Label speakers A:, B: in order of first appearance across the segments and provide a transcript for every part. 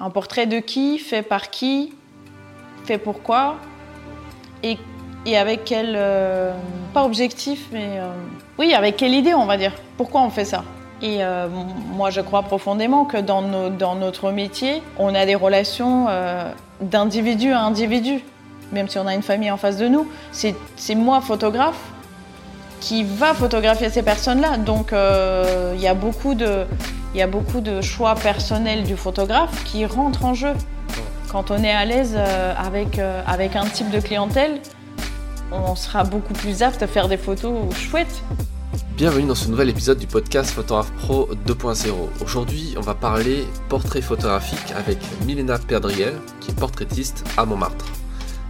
A: Un portrait de qui, fait par qui, fait pourquoi, et, avec quel, euh, pas objectif, mais euh, oui, avec quelle idée on va dire. Pourquoi on fait ça? Et euh, moi, je crois profondément que dans, notre métier, on a des relations d'individu à individu, même si on a une famille en face de nous. C'est moi, photographe, qui va photographier ces personnes-là. Donc il y a beaucoup de il y a beaucoup de choix personnels du photographe qui rentrent en jeu. Quand on est à l'aise euh, avec, euh, avec un type de clientèle, on sera beaucoup plus apte à faire des photos chouettes.
B: Bienvenue dans ce nouvel épisode du podcast Photographe Pro 2.0. Aujourd'hui, on va parler portrait photographique avec Milena Perdriel, qui est portraitiste à Montmartre.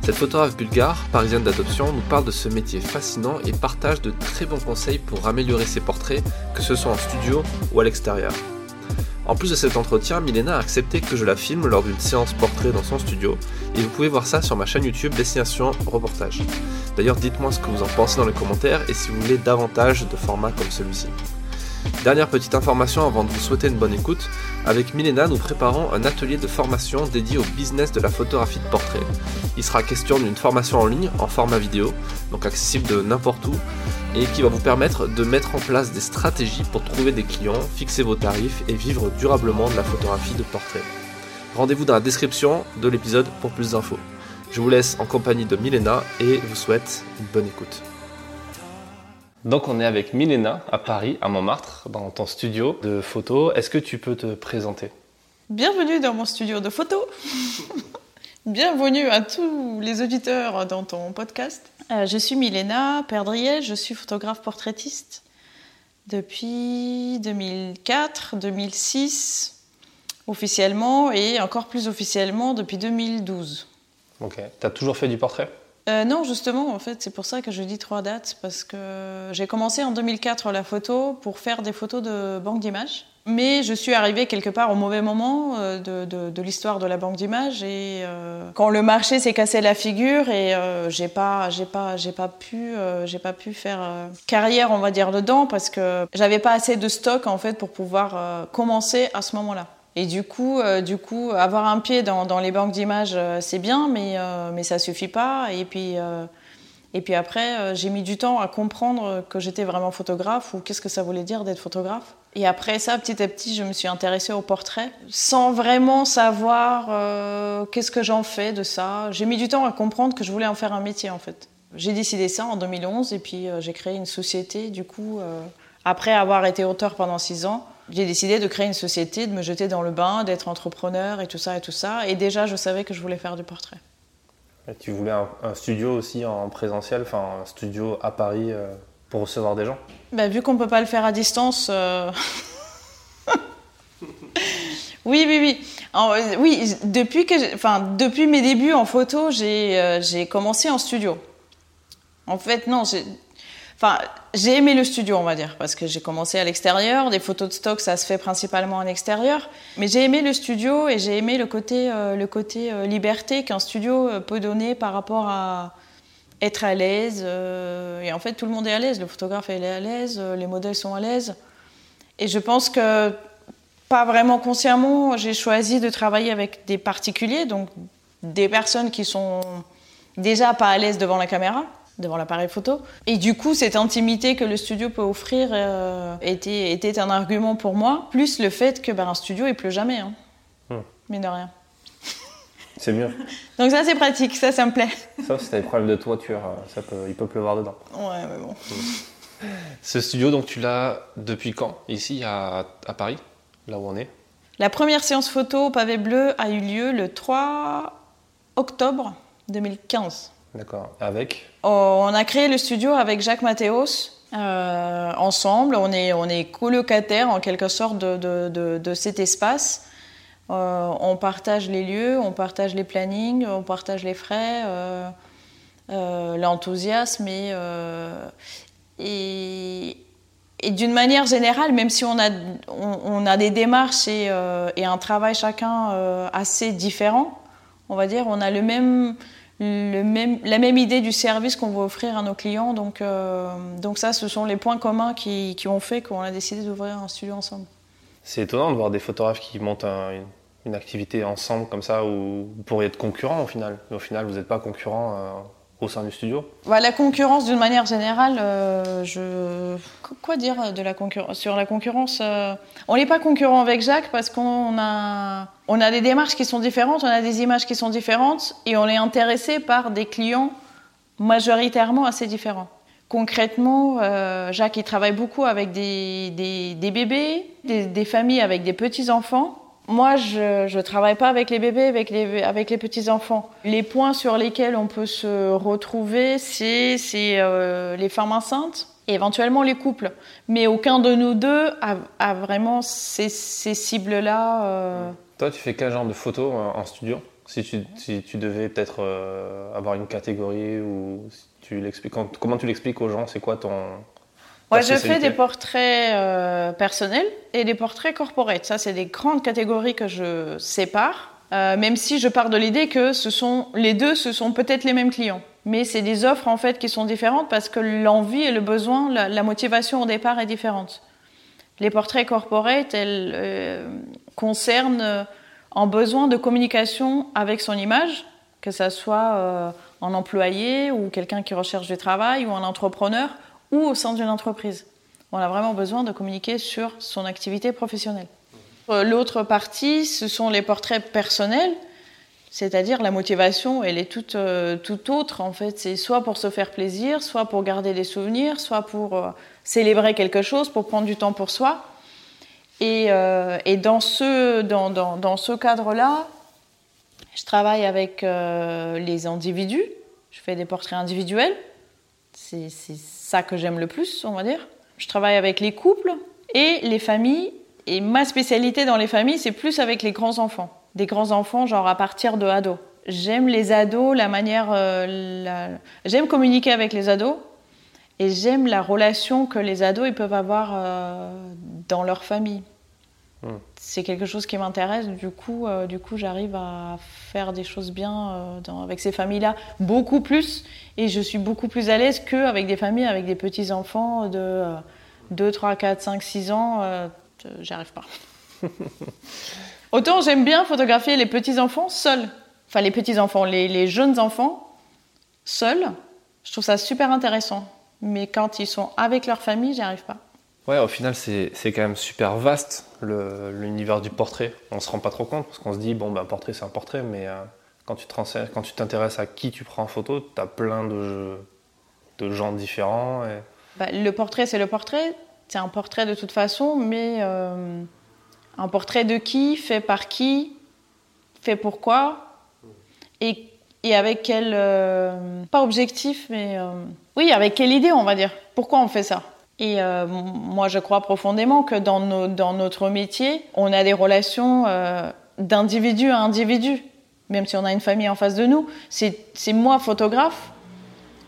B: Cette photographe bulgare, parisienne d'adoption, nous parle de ce métier fascinant et partage de très bons conseils pour améliorer ses portraits, que ce soit en studio ou à l'extérieur. En plus de cet entretien, Milena a accepté que je la filme lors d'une séance portrait dans son studio, et vous pouvez voir ça sur ma chaîne YouTube Destination Reportage. D'ailleurs, dites-moi ce que vous en pensez dans les commentaires et si vous voulez davantage de formats comme celui-ci. Dernière petite information avant de vous souhaiter une bonne écoute, avec Milena, nous préparons un atelier de formation dédié au business de la photographie de portrait. Il sera question d'une formation en ligne en format vidéo, donc accessible de n'importe où, et qui va vous permettre de mettre en place des stratégies pour trouver des clients, fixer vos tarifs et vivre durablement de la photographie de portrait. Rendez-vous dans la description de l'épisode pour plus d'infos. Je vous laisse en compagnie de Milena et vous souhaite une bonne écoute. Donc on est avec Milena à Paris, à Montmartre, dans ton studio de photo. Est-ce que tu peux te présenter?
A: Bienvenue dans mon studio de photo. Bienvenue à tous les auditeurs dans ton podcast. Euh, je suis Milena Perdriel, je suis photographe portraitiste depuis 2004, 2006 officiellement et encore plus officiellement depuis 2012.
B: Ok. T'as toujours fait du portrait?
A: Euh, non, justement, en fait, c'est pour ça que je dis trois dates, parce que j'ai commencé en 2004 la photo pour faire des photos de banque d'images. Mais je suis arrivée quelque part au mauvais moment euh, de, l'histoire de la banque d'images et euh, quand le marché s'est cassé la figure et j'ai pas, j'ai pas, j'ai pas pu, j'ai pas pu faire carrière, on va dire dedans, parce que j'avais pas assez de stock en fait pour pouvoir commencer à ce moment-là. Et du coup, euh, du coup, avoir un pied dans, les banques d'images, euh, c'est bien, mais, euh, mais ça suffit pas. Et puis, euh, et puis après, j'ai mis du temps à comprendre que j'étais vraiment photographe ou qu'est-ce que ça voulait dire d'être photographe. Et après ça, petit à petit, je me suis intéressée au portrait sans vraiment savoir qu'est-ce que j'en fais de ça. J'ai mis du temps à comprendre que je voulais en faire un métier en fait. J'ai décidé ça en 2011 et puis j'ai créé une société. Du coup, après avoir été auteur pendant six ans, j'ai décidé de créer une société, de me jeter dans le bain, d'être entrepreneur et tout ça et tout ça. Et déjà, je savais que je voulais faire du portrait.
B: Et Tu voulais un, un studio aussi en présentiel, enfin un studio à Paris euh, pour recevoir des gens?
A: Bah, vu qu'on peut pas le faire à distance. euh, oui, oui, oui. En- oui, depuis, que enfin, depuis mes débuts en photo, j'ai euh, commencé en studio. En fait, non, j'ai j'ai aimé le studio, on va dire, parce que j'ai commencé à l'extérieur. Des photos de stock, ça se fait principalement en extérieur. Mais j'ai aimé le studio et j'ai aimé le côté, euh, euh, liberté qu'un studio euh, peut donner par rapport à être à l'aise. et en fait, tout le monde est à l'aise. Le photographe est à l'aise, les modèles sont à l'aise. Et je pense que, pas vraiment consciemment, j'ai choisi de travailler avec des particuliers, donc des personnes qui sont déjà pas à l'aise devant la caméra, devant l'appareil photo. Et du coup, cette intimité que le studio peut offrir euh, était, était un argument pour moi, plus le fait que ben, un studio, il pleut jamais, hein.
B: Hmm.
A: mine de rien.
B: C'est mieux.
A: Donc ça, c'est pratique, ça, ça me plaît.
B: Sauf si t'as des problèmes de toiture, euh, ça peut, il peut pleuvoir dedans.
A: Ouais, mais bon.
B: Ce studio, donc tu l'as depuis quand? Ici à, à Paris, là où on est?
A: La première séance photo au pavé bleu a eu lieu le 3 octobre 2015.
B: D'accord. Avec
A: On a créé le studio avec Jacques Mathéos. euh, ensemble, on est, on est colocataires en quelque sorte de, de- de- cet espace. Euh, on partage les lieux, on partage les plannings, on partage les frais, euh, l'enthousiasme et, et, d'une manière générale, même si on a, on, a des démarches et, et un travail chacun assez différent, on va dire, on a le même, la même idée du service qu'on veut offrir à nos clients. Donc, euh, donc ça, ce sont les points communs qui, qui ont fait qu'on a décidé d'ouvrir un studio ensemble.
B: C'est étonnant de voir des photographes qui montent un, une- une activité ensemble comme ça où vous pourriez être concurrent au final. Mais au final, vous n'êtes pas concurrent au sein du studio
A: bah, La concurrence, d'une manière générale, euh, je... quoi dire concurrence sur la concurrence euh, On n'est pas concurrent avec Jacques parce qu'on a... On a des démarches qui sont différentes, on a des images qui sont différentes et on est intéressé par des clients majoritairement assez différents. Concrètement, euh, Jacques il travaille beaucoup avec des, des, bébés, des, des familles avec des petits-enfants moi, je ne travaille pas avec les bébés, avec les, petits-enfants. Les points sur lesquels on peut se retrouver, c'est euh, les femmes enceintes et éventuellement les couples. Mais aucun de nous deux a, vraiment ces, cibles-là. Euh.
B: Toi, tu fais quel genre de photos euh, en studio? Si tu, devais peut-être avoir une catégorie ou si tu comment tu l'expliques aux gens? C'est quoi ton,
A: Ouais, je fais des portraits euh, personnels et des portraits corporate. Ça, c'est des grandes catégories que je sépare, euh, même si je pars de l'idée que ce sont les deux, ce sont peut-être les mêmes clients. Mais c'est des offres en fait qui sont différentes parce que l'envie et le besoin, la, motivation au départ est différente. Les portraits corporate, elles euh, concernent un besoin de communication avec son image, que ça soit un employé ou quelqu'un qui recherche du travail ou un entrepreneur ou au sein d'une entreprise. On a vraiment besoin de communiquer sur son activité professionnelle. Euh, l'autre partie, ce sont les portraits personnels, c'est-à-dire la motivation, elle est toute, euh, autre en fait. C'est soit pour se faire plaisir, soit pour garder des souvenirs, soit pour euh, célébrer quelque chose, pour prendre du temps pour soi. Et, dans ce, cadre-là, je travaille avec les individus, je fais des portraits individuels. Ça que j'aime le plus, on va dire. Je travaille avec les couples et les familles. Et ma spécialité dans les familles, c'est plus avec les grands-enfants. Des grands-enfants, genre à partir de ados. J'aime les ados, la manière. Euh, j'aime communiquer avec les ados. Et j'aime la relation que les ados ils peuvent avoir euh, dans leur famille. Hmm. C'est quelque chose qui m'intéresse. Du coup, euh, du coup, j'arrive à faire des choses bien euh, dans, avec ces familles-là, beaucoup plus. Et je suis beaucoup plus à l'aise qu'avec des familles avec des petits enfants de 2, 3, 4, 5, 6 ans. Euh, j'arrive pas. Autant j'aime bien photographier les petits enfants seuls. Enfin, les petits enfants, les, les jeunes enfants seuls. Je trouve ça super intéressant. Mais quand ils sont avec leur famille, j'y arrive pas.
B: Ouais, au final, c'est quand même super vaste l'univers du portrait. On se rend pas trop compte parce qu'on se dit, bon, ben, un portrait, c'est un portrait, mais euh, quand tu t'intéresses à qui tu prends en photo, tu as plein de, de gens différents.
A: Bah, le portrait, c'est le portrait. C'est un portrait de toute façon, mais euh, un portrait de qui, fait par qui, fait pourquoi, et, et avec quel. Euh, pas objectif, mais. oui, avec quelle idée, on va dire. Pourquoi on fait ça? Et euh, moi, je crois profondément que dans, nos, dans, notre métier, on a des relations euh, d'individu à individu, même si on a une famille en face de nous. C'est moi, photographe,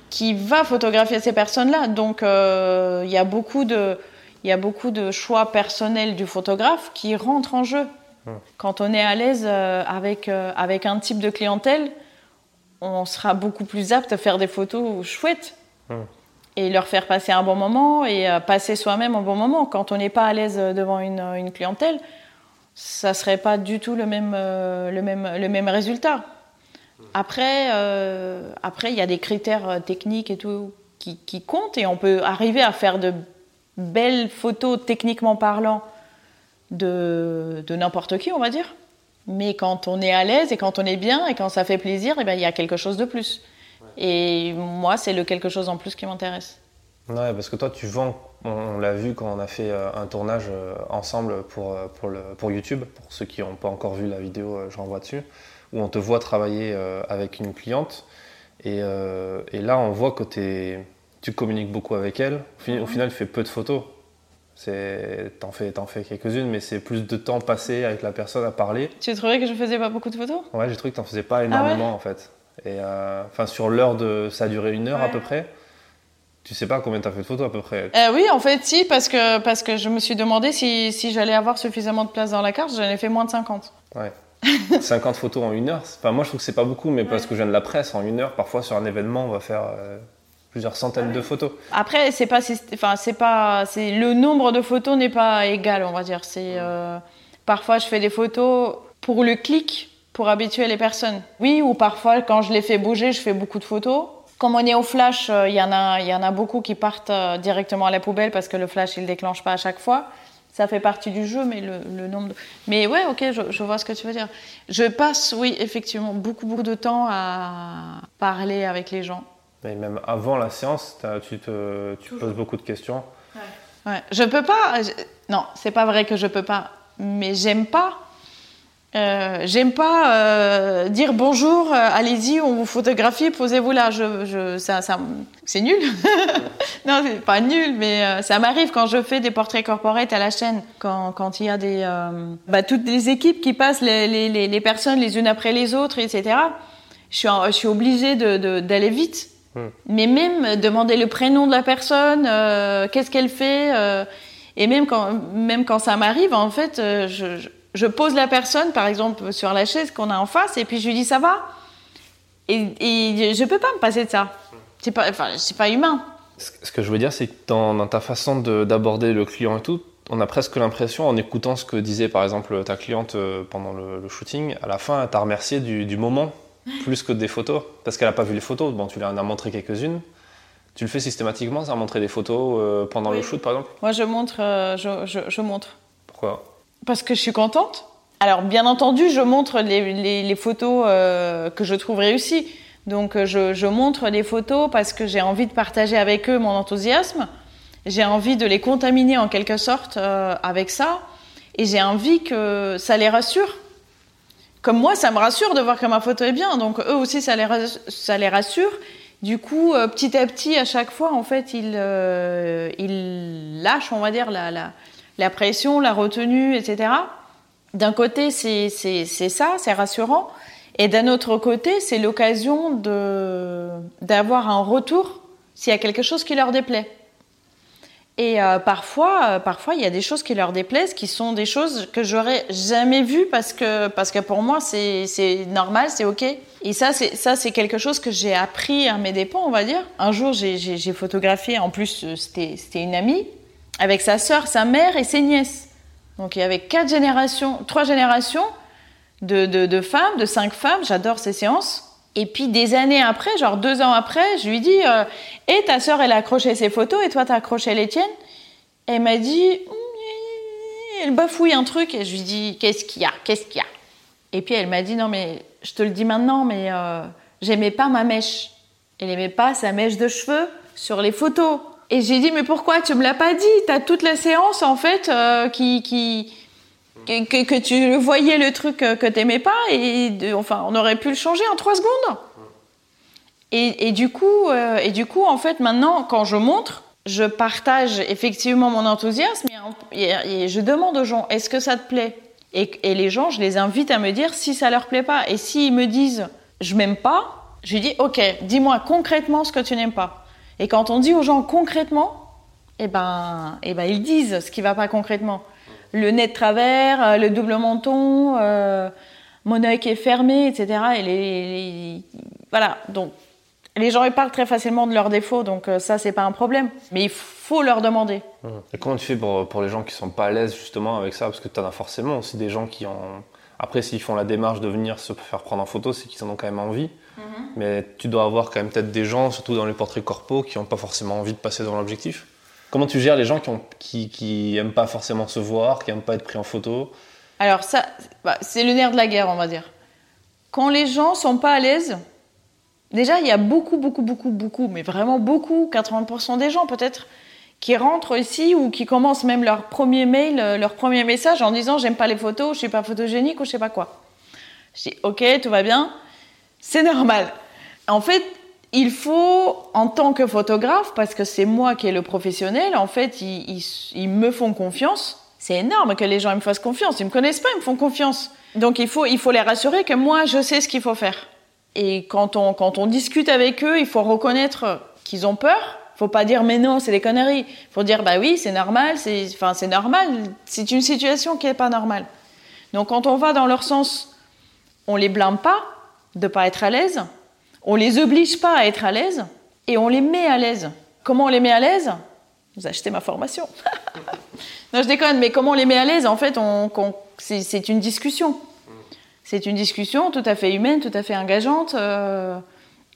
A: qui va photographier ces personnes-là. Donc, euh, il y a beaucoup de... Il y a beaucoup de choix personnels du photographe qui rentrent en jeu. Hum. Quand on est à l'aise avec, avec un type de clientèle, on sera beaucoup plus apte à faire des photos chouettes. Hum et leur faire passer un bon moment et euh, passer soi-même un bon moment. Quand on n'est pas à l'aise devant une, clientèle, ça serait pas du tout le même, euh, le même, le même résultat. Après, euh, après, il y a des critères techniques et tout qui, qui, comptent et on peut arriver à faire de belles photos techniquement parlant de, de n'importe qui, on va dire. Mais quand on est à l'aise et quand on est bien et quand ça fait plaisir, eh bien, il y a quelque chose de plus. Et moi, c'est le quelque chose en plus qui m'intéresse.
B: Ouais, parce que toi, tu vends, on, l'a vu quand on a fait euh, un tournage euh, ensemble pour, euh, pour, le, pour YouTube, pour ceux qui n'ont pas encore vu la vidéo, je renvoie dessus, où on te voit travailler avec une cliente. Et, et là, on voit que tu communiques beaucoup avec elle. Au, final, tu fais peu de photos. T'en fais, en fais quelques-unes, mais c'est plus de temps passé avec la personne à parler.
A: Tu trouvais que je faisais pas beaucoup de photos?
B: Ouais, j'ai trouvé que t'en faisais pas ah énormément en fait. Et euh, enfin, sur l'heure de. Ça a duré une heure à peu près. Tu sais pas combien tu as fait de photos à peu près
A: euh, Oui, en fait, si, parce que, parce que je me suis demandé si, si j'allais avoir suffisamment de place dans la carte. J'en ai fait moins de 50.
B: Ouais. 50 photos en une heure. Enfin, moi, je trouve que c'est pas beaucoup, mais parce que je viens de la presse, en une heure, parfois sur un événement, on va faire euh, plusieurs centaines de photos.
A: Après, c'est pas, enfin, c'est pas, c'est le nombre de photos n'est pas égal, on va dire. C'est parfois je fais des photos pour le clic, pour habituer les personnes. Oui, ou parfois quand je les fais bouger, je fais beaucoup de photos. Comme on est au flash, euh, il y, en a, y en a beaucoup qui partent euh, directement à la poubelle parce que le flash, il ne déclenche pas à chaque fois. Ça fait partie du jeu, mais le, nombre de... Mais ouais, ok, je, je, vois ce que tu veux dire. Je passe, oui, effectivement, beaucoup, beaucoup de temps à parler avec les gens.
B: Mais même avant la séance, tu te tu poses beaucoup de questions.
A: Ouais. ouais. Je peux pas... Je... Non, c'est pas vrai que je peux pas. Mais j'aime pas euh, j'aime pas euh, dire bonjour, euh, allez-y, on vous photographie, posez-vous là. Je, je, ça, ça c'est nul. non, c'est pas nul, mais ça m'arrive quand je fais des portraits corporate à la chaîne, quand, quand il y a des, bah, toutes les équipes qui passent, les, les, les, personnes les unes après les autres, etc. Je suis, je suis obligée d'aller vite. Hmm. Mais même demander le prénom de la personne, qu'est-ce qu'elle fait, et même quand, même quand ça m'arrive, en fait, je je pose la personne, par exemple, sur la chaise qu'on a en face, et puis je lui dis ça va? Et, et je peux pas me passer de ça. C'est pas, enfin, c'est pas humain.
B: Ce que je veux dire, c'est que dans, ta façon d'aborder le client et tout, on a presque l'impression, en écoutant ce que disait par exemple ta cliente euh, pendant le, shooting, à la fin, elle t'a remercié du, moment, plus que des photos, parce qu'elle n'a pas vu les photos. Bon, tu lui en as montré quelques-unes. Tu le fais systématiquement, ça, montrer des photos euh, pendant le shoot, par exemple?
A: Moi, je montre. Euh, je, je, je montre.
B: Pourquoi?
A: Parce que je suis contente. Alors, bien entendu, je montre les, photos euh, que je trouve réussies. Donc, euh, je, montre les photos parce que j'ai envie de partager avec eux mon enthousiasme. J'ai envie de les contaminer en quelque sorte euh, avec ça. Et j'ai envie que ça les rassure. Comme moi, ça me rassure de voir que ma photo est bien. Donc, eux aussi, ça les, rassure. Du coup, petit à petit, à chaque fois, en fait, ils, lâchent, on va dire, la la pression, la retenue, etc. D'un côté, c'est ça, c'est rassurant. Et d'un autre côté, c'est l'occasion d'avoir un retour s'il y a quelque chose qui leur déplaît. Et euh, parfois, euh, parfois, il y a des choses qui leur déplaisent, qui sont des choses que j'aurais jamais vues parce que, parce que pour moi, c'est normal, c'est ok. Et ça, c'est quelque chose que j'ai appris à mes dépens, on va dire. Un jour, j'ai photographié, en plus, euh, c'était une amie, avec sa sœur, sa mère et ses nièces. Donc il y avait quatre générations, trois générations de, femmes, de cinq femmes. J'adore ces séances. Et puis des années après, genre deux ans après, je lui dis euh, Et ta sœur, elle a accroché ses photos et toi, t'as accroché les tiennes Elle m'a dit Elle bafouille un truc et je lui dis Qu'est-ce qu'il y a? Qu'est-ce qu'il y a? Et puis elle m'a dit Non, mais je te le dis maintenant, mais euh, j'aimais pas ma mèche. Elle aimait pas sa mèche de cheveux sur les photos. Et j'ai dit, mais pourquoi tu me l'as pas dit? Tu as toute la séance, en fait, euh, qui, que, tu voyais le truc que, tu n'aimais pas, et enfin, on aurait pu le changer en trois secondes. Et, du coup, euh, et du coup, en fait, maintenant, quand je montre, je partage effectivement mon enthousiasme et, je demande aux gens, est-ce que ça te plaît? Et, les gens, je les invite à me dire si ça leur plaît pas. Et s'ils me disent, je m'aime pas, je dis, ok, dis-moi concrètement ce que tu n'aimes pas. Et quand on dit aux gens concrètement, eh ben, eh ben, ils disent ce qui ne va pas concrètement. Le nez de travers, euh, le double menton, euh, mon œil qui est fermé, etc. Et les, voilà. Donc, les gens ils parlent très facilement de leurs défauts, donc euh, ça c'est pas un problème. Mais il faut leur demander.
B: Et comment tu fais pour, les gens qui sont pas à l'aise justement avec ça? Parce que tu en as forcément aussi des gens qui ont. Après, s'ils font la démarche de venir se faire prendre en photo, c'est qu'ils en ont quand même envie. Mhm. Mais tu dois avoir quand même peut-être des gens, surtout dans les portraits corpo, qui n'ont pas forcément envie de passer devant l'objectif. Comment tu gères les gens qui, qui, aiment pas forcément se voir, qui n'aiment pas être pris en photo?
A: Alors ça, bah, c'est le nerf de la guerre, on va dire. Quand les gens sont pas à l'aise, déjà il y a beaucoup, beaucoup, beaucoup, beaucoup, mais vraiment beaucoup, 80% des gens peut-être, qui rentrent ici ou qui commencent même leur premier mail, euh, leur premier message en disant j'aime pas les photos, je suis pas photogénique ou je sais pas quoi. Je dis ok, tout va bien. C'est normal. En fait, il faut, en tant que photographe, parce que c'est moi qui est le professionnel, en fait, ils, me font confiance. C'est énorme que les gens me fassent confiance. Ils me connaissent pas, ils me font confiance. Donc il faut, il faut les rassurer que moi, je sais ce qu'il faut faire. Et quand on, quand on discute avec eux, il faut reconnaître qu'ils ont peur. Il faut pas dire mais non, c'est des conneries. Il faut dire bah oui, c'est normal, c'est, enfin c'est normal. C'est une situation qui est pas normale. Donc quand on va dans leur sens, on les blâme pas, de pas être à l'aise, on les oblige pas à être à l'aise et on les met à l'aise. Comment on les met à l'aise? Vous achetez ma formation. non, je déconne, mais comment on les met à l'aise? En fait, c'est une discussion. C'est une discussion tout à fait humaine, tout à fait engageante. Euh,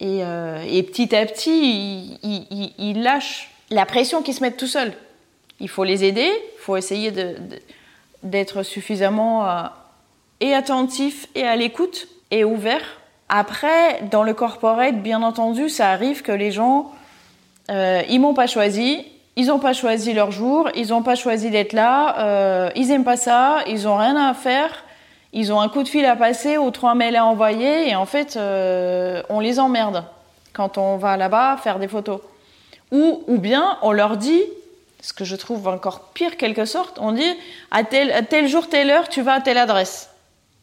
A: et, euh, et, petit à petit, ils, il, lâchent la pression qu'ils se mettent tout seuls. Il faut les aider, il faut essayer d'être suffisamment euh, et attentif et à l'écoute et ouvert. Après, dans le corporate, bien entendu, ça arrive que les gens, euh, ils m'ont pas choisi, ils n'ont pas choisi leur jour, ils n'ont pas choisi d'être là, euh, ils aiment pas ça, ils ont rien à faire, ils ont un coup de fil à passer ou trois mails à envoyer et en fait, euh, on les emmerde quand on va là-bas faire des photos. Ou, ou bien on leur dit, ce que je trouve encore pire quelque sorte, on dit à tel, à tel jour, telle heure, tu vas à telle adresse.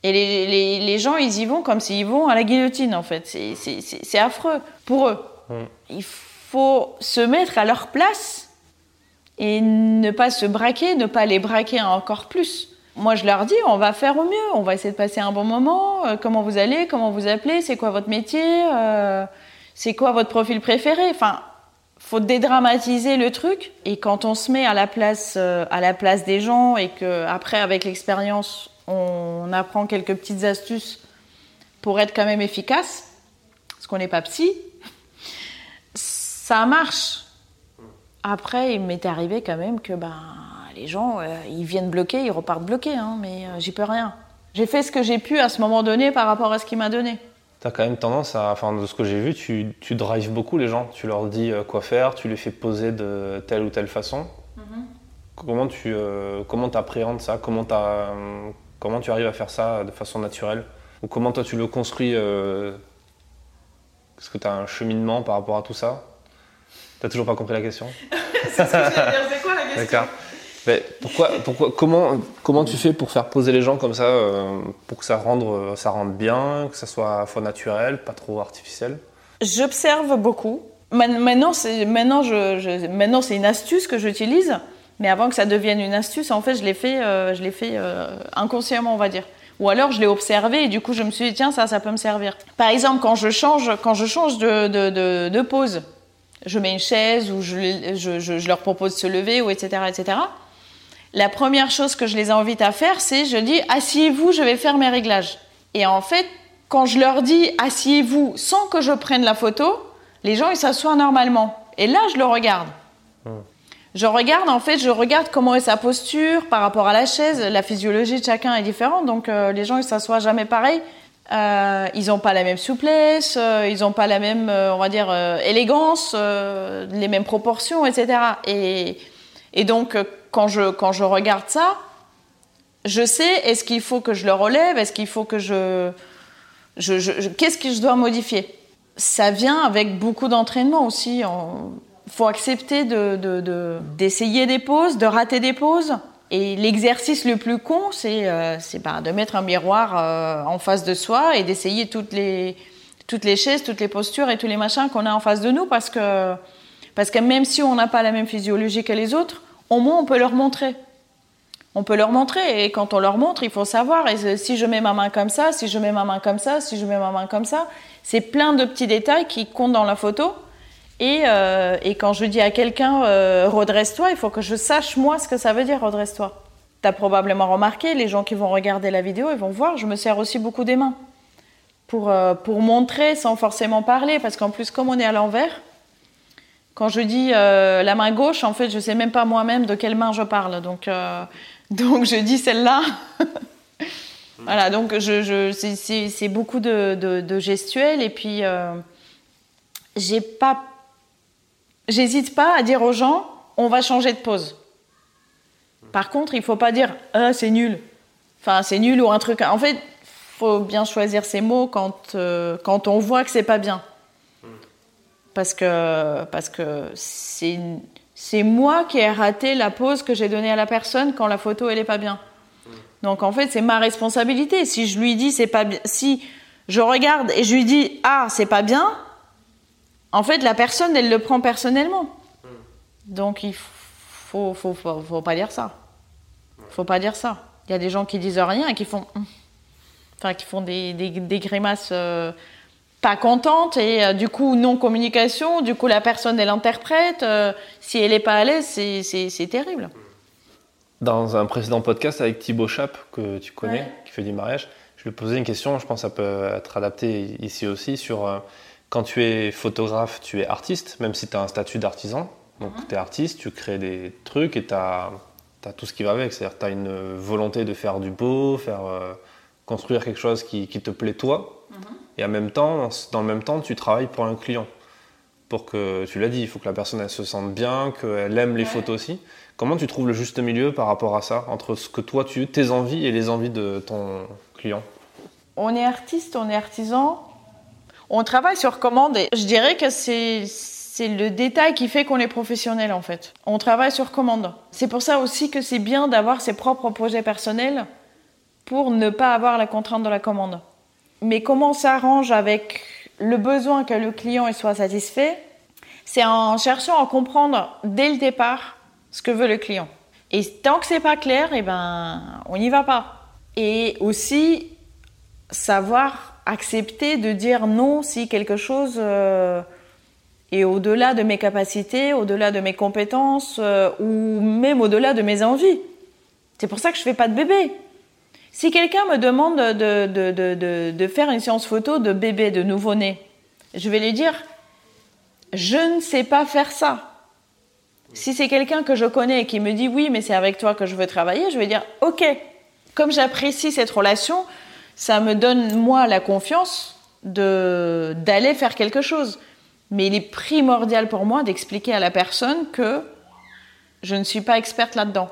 A: Et les, les, les gens, ils y vont comme s'ils vont à la guillotine en fait. C'est affreux pour eux. Mm. Il faut se mettre à leur place et ne pas se braquer, ne pas les braquer encore plus. Moi, je leur dis, on va faire au mieux, on va essayer de passer un bon moment. Euh, comment vous allez? Comment vous appelez? C'est quoi votre métier? Euh, C'est quoi votre profil préféré? Enfin, faut dédramatiser le truc. Et quand on se met à la place, euh, à la place des gens et que après, avec l'expérience, on apprend quelques petites astuces pour être quand même efficace, parce qu'on n'est pas psy, ça marche. Après, il m'est arrivé quand même que ben, les gens, euh, ils viennent bloquer, ils repartent bloqués, hein, mais euh, j'y peux rien. J'ai fait ce que j'ai pu à ce moment donné par rapport à ce qu'il m'a donné.
B: Tu as quand même tendance à, enfin de ce que j'ai vu, tu, tu drives beaucoup les gens. Tu leur dis euh, quoi faire, tu les fais poser de telle ou telle façon. Mhm. Comment tu comment appréhendes ça? Comment, comment tu arrives à faire ça de façon naturelle Ou comment toi tu le construis Est-ce que tu as un cheminement par rapport à tout ça T'as toujours pas compris la question
A: C'est ce que dire, c'est quoi la question D'accord.
B: Mais pourquoi, pourquoi, comment, comment tu fais pour faire poser les gens comme ça, euh, pour que ça rende, euh, ça rende bien, que ça soit à la fois naturel, pas trop artificiel?
A: J'observe beaucoup. Maintenant, c'est maintenant, je, maintenant, c'est une astuce que j'utilise, mais avant que ça devienne une astuce, en fait, je l'ai fait, euh, je l'ai fait inconsciemment, on va dire. Ou alors, je l'ai observé et du coup, je me suis dit tiens, ça, ça peut me servir. Par exemple, quand je change, quand je change de, de, de, de pose, je mets une chaise ou je, je, je, leur propose de se lever ou etc etc. La première chose que je les invite à faire, c'est je dis asseyez-vous, je vais faire mes réglages. Et en fait, quand je leur dis asseyez-vous sans que je prenne la photo, les gens ils s'assoient normalement. Et là, je le regarde. Hmm. Je regarde, en fait, je regarde comment est sa posture par rapport à la chaise. La physiologie de chacun est différente, donc euh, les gens ils s'assoient jamais pareil. Euh, ils n'ont pas la même souplesse, euh, ils n'ont pas la même, on va dire, élégance, les mêmes proportions, etc. Et, donc, quand je, quand je regarde ça, je sais, est-ce qu'il faut que je le relève Est-ce qu'il faut que je... je, Qu'est-ce que je dois modifier? Ça vient avec beaucoup d'entraînement aussi. Faut accepter d'essayer de, de, des poses, de rater des poses. Et l'exercice le plus con, c'est euh, bah, de mettre un miroir euh, en face de soi et d'essayer toutes les, toutes les chaises, toutes les postures et tous les machins qu'on a en face de nous parce que, parce que même si on n'a pas la même physiologie que les autres, au moins on peut leur montrer. On peut leur montrer et quand on leur montre, il faut savoir et si je mets ma main comme ça, si je mets ma main comme ça, si je mets ma main comme ça, c'est plein de petits détails qui comptent dans la photo euh, et, quand je dis à quelqu'un euh, redresse-toi, il faut que je sache moi ce que ça veut dire redresse-toi. Tu as probablement remarqué, les gens qui vont regarder la vidéo, ils vont voir, je me sers aussi beaucoup des mains. Pour, euh, pour montrer sans forcément parler, parce qu'en plus, comme on est à l'envers, quand je dis la main gauche, en fait, je sais même pas moi-même de quelle main je parle. Donc, donc je dis celle-là. voilà, donc c'est beaucoup de, de, de, gestuels. Et puis, j'ai pas J'hésite pas à dire aux gens, on va changer de pause. Par contre, il faut pas dire, ah, c'est nul. Enfin, c'est nul ou un truc. En fait, faut bien choisir ses mots quand, euh, quand on voit que c'est pas bien. Parce que parce que c'est c'est moi qui ai raté la pause que j'ai donnée à la personne quand la photo elle est pas bien. Donc en fait, c'est ma responsabilité. Si je lui dis c'est pas bien, si je regarde et je lui dis ah c'est pas bien, en fait, la personne, elle le prend personnellement. Donc, il faut, faut, faut, pas dire ça. Faut pas dire ça. Il y a des gens qui disent rien et qui font, enfin, qui font des, des, grimaces euh, pas contentes et euh, du coup non communication. Du coup, la personne, elle interprète. Euh, si elle est pas à l'aise, c'est terrible.
B: Dans un précédent podcast avec Thibaut Chap, que tu connais, qui fait du mariage, Je vais poser une question, je pense que ça peut être adapté ici aussi, sur euh, quand tu es photographe, tu es artiste, même si tu as un statut d'artisan. Donc
A: Mhm.
B: tu es artiste, tu crées des trucs et tu as, tout ce qui va avec. C'est-à-dire tu as une volonté de faire du beau, faire, euh, construire quelque chose qui, qui te plaît toi.
A: Mhm.
B: Et en même temps, dans le même temps, tu travailles pour un client. Pour que, tu l'as dit, il faut que la personne elle se sente bien, qu'elle aime les
A: Ouais.
B: photos aussi. Comment tu trouves le juste milieu par rapport à ça, entre ce que toi tu, tes envies et les envies de ton client?
A: On est artiste, on est artisan, on travaille sur commande et je dirais que c'est c'est le détail qui fait qu'on est professionnel en fait. On travaille sur commande. C'est pour ça aussi que c'est bien d'avoir ses propres projets personnels pour ne pas avoir la contrainte de la commande. Mais comment on s'arrange avec le besoin que le client soit satisfait C'est en cherchant à comprendre dès le départ ce que veut le client. Et tant que c'est pas clair, eh ben on n'y va pas. Et aussi savoir accepter de dire non si quelque chose euh, est au-delà de mes capacités, au-delà de mes compétences euh, ou même au-delà de mes envies. C'est pour ça que je fais pas de bébé. Si quelqu'un me demande de, de, de, de, de faire une séance photo de bébé, de nouveau-né, je vais lui dire je ne sais pas faire ça. Si c'est quelqu'un que je connais et qui me dit oui, mais c'est avec toi que je veux travailler, je vais dire ok. Comme j'apprécie cette relation, ça me donne moi la confiance de d'aller faire quelque chose. Mais il est primordial pour moi d'expliquer à la personne que je ne suis pas experte là-dedans.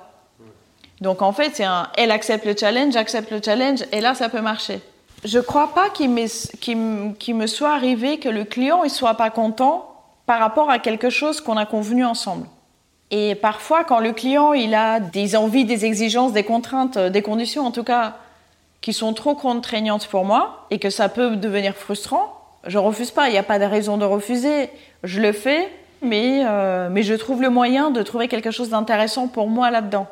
A: Donc en fait, c'est un elle accepte le challenge, j'accepte le challenge, et là ça peut marcher. Je crois pas qu'il me, qu'il me soit arrivé que le client il soit pas content par rapport à quelque chose qu'on a convenu ensemble. Et parfois, quand le client il a des envies, des exigences, des contraintes, euh, des conditions en tout cas qui sont trop contraignantes pour moi et que ça peut devenir frustrant, je refuse pas. Il n'y a pas de raison de refuser. Je le fais, mais euh, mais je trouve le moyen de trouver quelque chose d'intéressant pour moi là-dedans.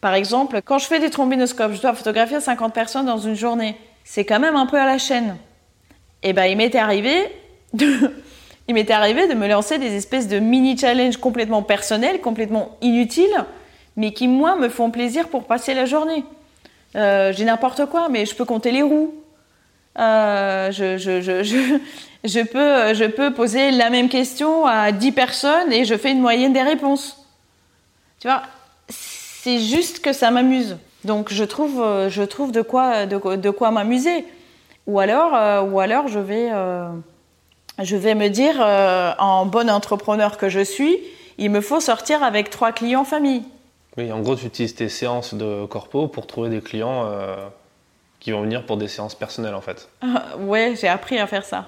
A: Par exemple, quand je fais des trombinoscopes, je dois photographier 50 personnes dans une journée. C'est quand même un peu à la chaîne. Et ben, il m'était arrivé de, il m'était arrivé de me lancer des espèces de mini challenges complètement personnels, complètement inutiles, mais qui moi me font plaisir pour passer la journée. Euh, J'ai n'importe quoi, mais je peux compter les roues. Euh, je, peux, poser la même question à 10 personnes et je fais une moyenne des réponses. Tu vois, c'est juste que ça m'amuse. Donc je trouve, euh, de quoi, m'amuser. Ou alors, je vais, je vais me dire, en bon entrepreneur que je suis, il me faut sortir avec trois clients famille.
B: Oui, en gros, tu utilises tes séances de corpo pour trouver des clients euh, qui vont venir pour des séances personnelles en fait.
A: ouais, j'ai appris à faire ça.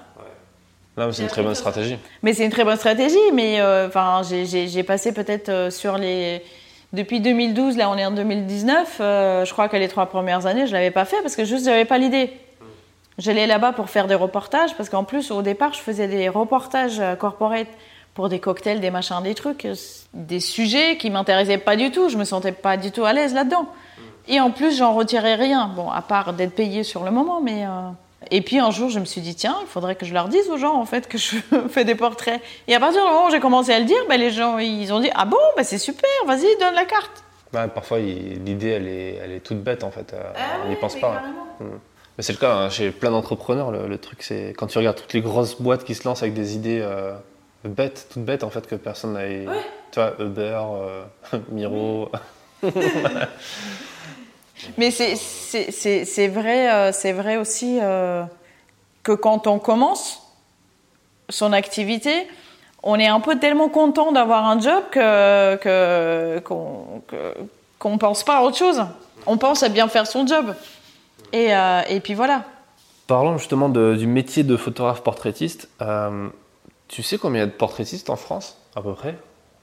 B: Là, c'est une très bonne stratégie.
A: Mais c'est une très bonne stratégie. Mais euh, enfin, j'ai- passé peut-être euh, sur les. Depuis 2012, là on est en 2019, euh, je crois que les trois premières années, je l'avais pas fait parce que juste j'avais pas l'idée. J'allais là-bas pour faire des reportages parce qu'en plus, au départ, je faisais des reportages corporate pour des cocktails, des machins, des trucs, euh, des sujets qui m'intéressaient pas du tout. Je me sentais pas du tout à l'aise là-dedans. Et en plus, j'en retirais rien. Bon, à part d'être payé sur le moment, mais. euh, Et puis un jour, je me suis dit, tiens, il faudrait que je leur dise aux gens, en fait, que je fais des portraits. Et à partir du moment où j'ai commencé à le dire, ben, les gens, ils ont dit, ah bon, ben, c'est super, vas-y, donne la carte.
B: Ouais, parfois, l'idée, elle est, elle est toute bête en fait. euh, on n'y pense
A: mais
B: pas.
A: carrément.
B: Mais c'est le cas hein, chez plein d'entrepreneurs. Le, le truc, c'est quand tu regardes toutes les grosses boîtes qui se lancent avec des idées euh, bêtes, toutes bêtes en fait, que personne n'a. Tu vois, Uber, euh, Miro.
A: Mais c'est- c'est c'est- c'est vrai, euh, c'est vrai aussi euh, que quand on commence son activité, on est un peu tellement content d'avoir un job que que- qu'on qu'on pense pas à autre chose. On pense à bien faire son job. Et, euh, et puis voilà.
B: Parlons justement de- du métier de photographe portraitiste. Euh, tu sais combien il y a de portraitistes en France, à peu près?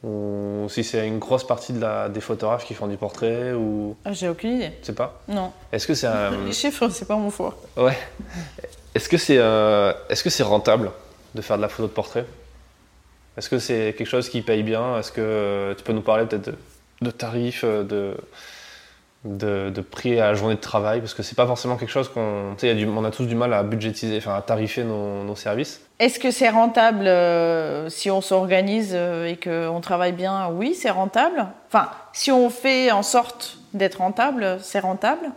B: Ou si c'est une grosse partie de la, des photographes qui font du portrait ou.
A: Ah, J'ai aucune idée.
B: Tu sais pas?
A: Non.
B: Est-ce que c'est un.
A: Les chiffres, c'est pas mon fort.
B: Ouais. Est-ce que c'est euh, est-ce que c'est rentable de faire de la photo de portrait? Est-ce que c'est quelque chose qui paye bien? Est-ce que euh, tu peux nous parler peut-être de, de tarifs, euh, de, de, prix à la journée de travail Parce que c'est pas forcément quelque chose qu'on. A du- on a tous du mal à budgétiser, enfin à tarifer nos, services.
A: Est-ce que c'est rentable euh, si on s'organise euh, et qu'on travaille bien? Oui, c'est rentable. Enfin, si on fait en sorte d'être rentable, c'est rentable.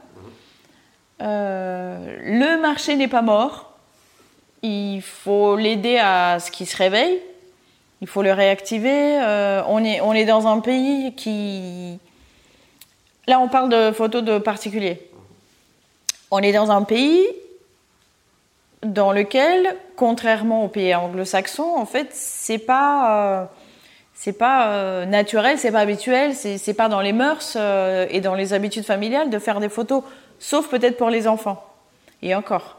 A: Euh, le marché n'est pas mort. Il faut l'aider à ce qu'il se réveille. Il faut le réactiver. On, est, on est dans un pays qui... Là, on parle de photos de particuliers. On est dans un pays dans lequel, contrairement aux pays anglo-saxons, en fait, c'est pas... Euh, c'est pas euh, naturel, c'est pas habituel, c'est pas dans les mœurs euh, et dans les habitudes familiales de faire des photos, sauf peut-être pour les enfants. Et encore,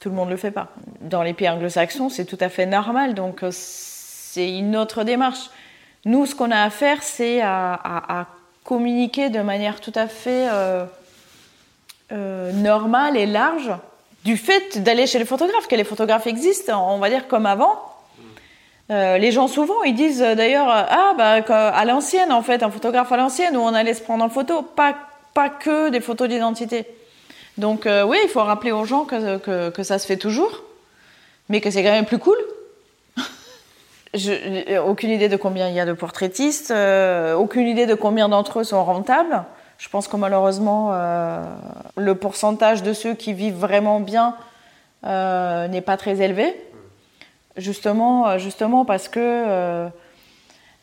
A: tout le monde le fait pas. Dans les pays anglo-saxons, c'est tout à fait normal, donc euh, c'est une autre démarche. Nous, ce qu'on a à faire, c'est à, communiquer de manière tout à fait normale et large du fait d'aller chez les photographes, que les photographes existent, on va dire comme avant, euh, les gens souvent ils disent euh, d'ailleurs euh, ah bah à l'ancienne en fait un photographe à l'ancienne où on allait se prendre en photo pas pas que des photos d'identité. Donc oui il faut rappeler aux gens que, que, ça se fait toujours mais que c'est quand même plus cool Je, aucune idée de combien il y a de portraitistes aucune idée de combien d'entre eux sont rentables je pense que malheureusement le pourcentage de ceux qui vivent vraiment bien n'est pas très élevé Justement, euh, justement parce que euh,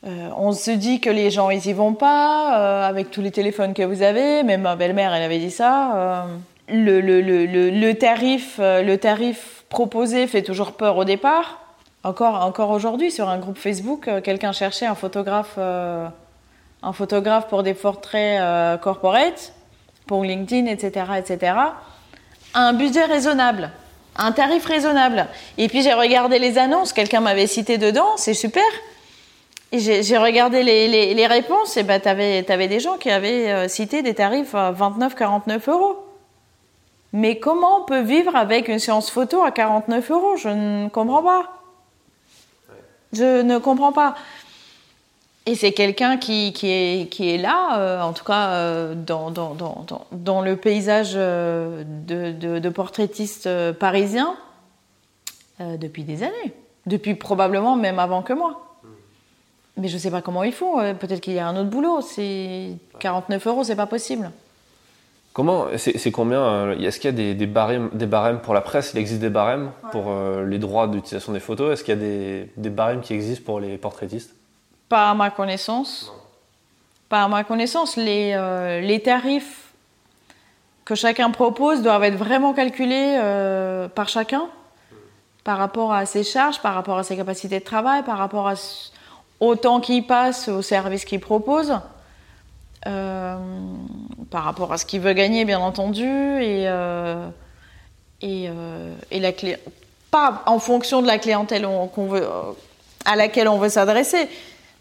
A: euh, on se dit que les gens ils y vont pas avec tous les téléphones que vous avez. Même ma belle-mère elle avait dit ça. Le, tarif, le tarif proposé fait toujours peur au départ. Encore, encore aujourd'hui sur un groupe Facebook, quelqu'un cherchait un photographe, un photographe pour des portraits corporate, pour LinkedIn, etc., etc. un budget raisonnable un tarif raisonnable. Et puis j'ai regardé les annonces, quelqu'un m'avait cité dedans, c'est super. Et j'ai regardé les, les, réponses, et ben t'avais avais des gens qui avaient euh, cité des tarifs à 29-49 euros. Mais comment on peut vivre avec une séance photo à 49 euros? Je ne comprends pas. Je ne comprends pas. Et c'est quelqu'un qui, qui, est, qui est là, euh, en tout cas euh, dans, dans, dans, dans, le paysage euh, de, de, de portraitistes parisiens depuis des années. Depuis probablement même avant que moi. Mais je ne sais pas comment ils font. Peut-être qu'il y a un autre boulot. C'est 49 euros, c'est pas possible.
B: Comment C'est combien Est-ce qu'il y a des, des, barèmes, des barèmes pour la presse? Il existe des barèmes pour les droits d'utilisation des photos? Est-ce qu'il y a des, des barèmes qui existent pour les portraitistes?
A: Pas à ma connaissance. Pas à ma connaissance. Les, euh, les tarifs que chacun propose doivent être vraiment calculés euh, par chacun, par rapport à ses charges, par rapport à ses capacités de travail, par rapport à, au temps qu'il passe, au service qu'il propose, euh, par rapport à ce qu'il veut gagner, bien entendu, et, et, et la clé... pas en fonction de la clientèle veut, à laquelle on veut s'adresser,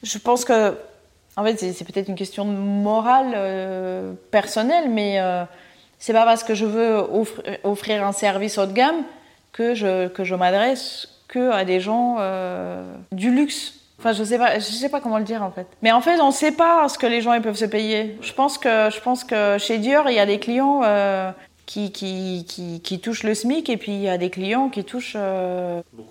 A: je pense que, en fait, c'est peut-être une question morale, euh, personnelle, mais euh, c'est pas parce que je veux offrir, un service haut de gamme que je, que je m'adresse que à des gens euh, du luxe. Enfin, je sais pas, je sais pas comment le dire en fait. Mais en fait, on ne sait pas ce que les gens ils peuvent se payer. Je pense que, je pense que chez Dior, il y a des clients euh, qui, qui, qui, qui, touchent le SMIC et puis il y a des clients qui touchent,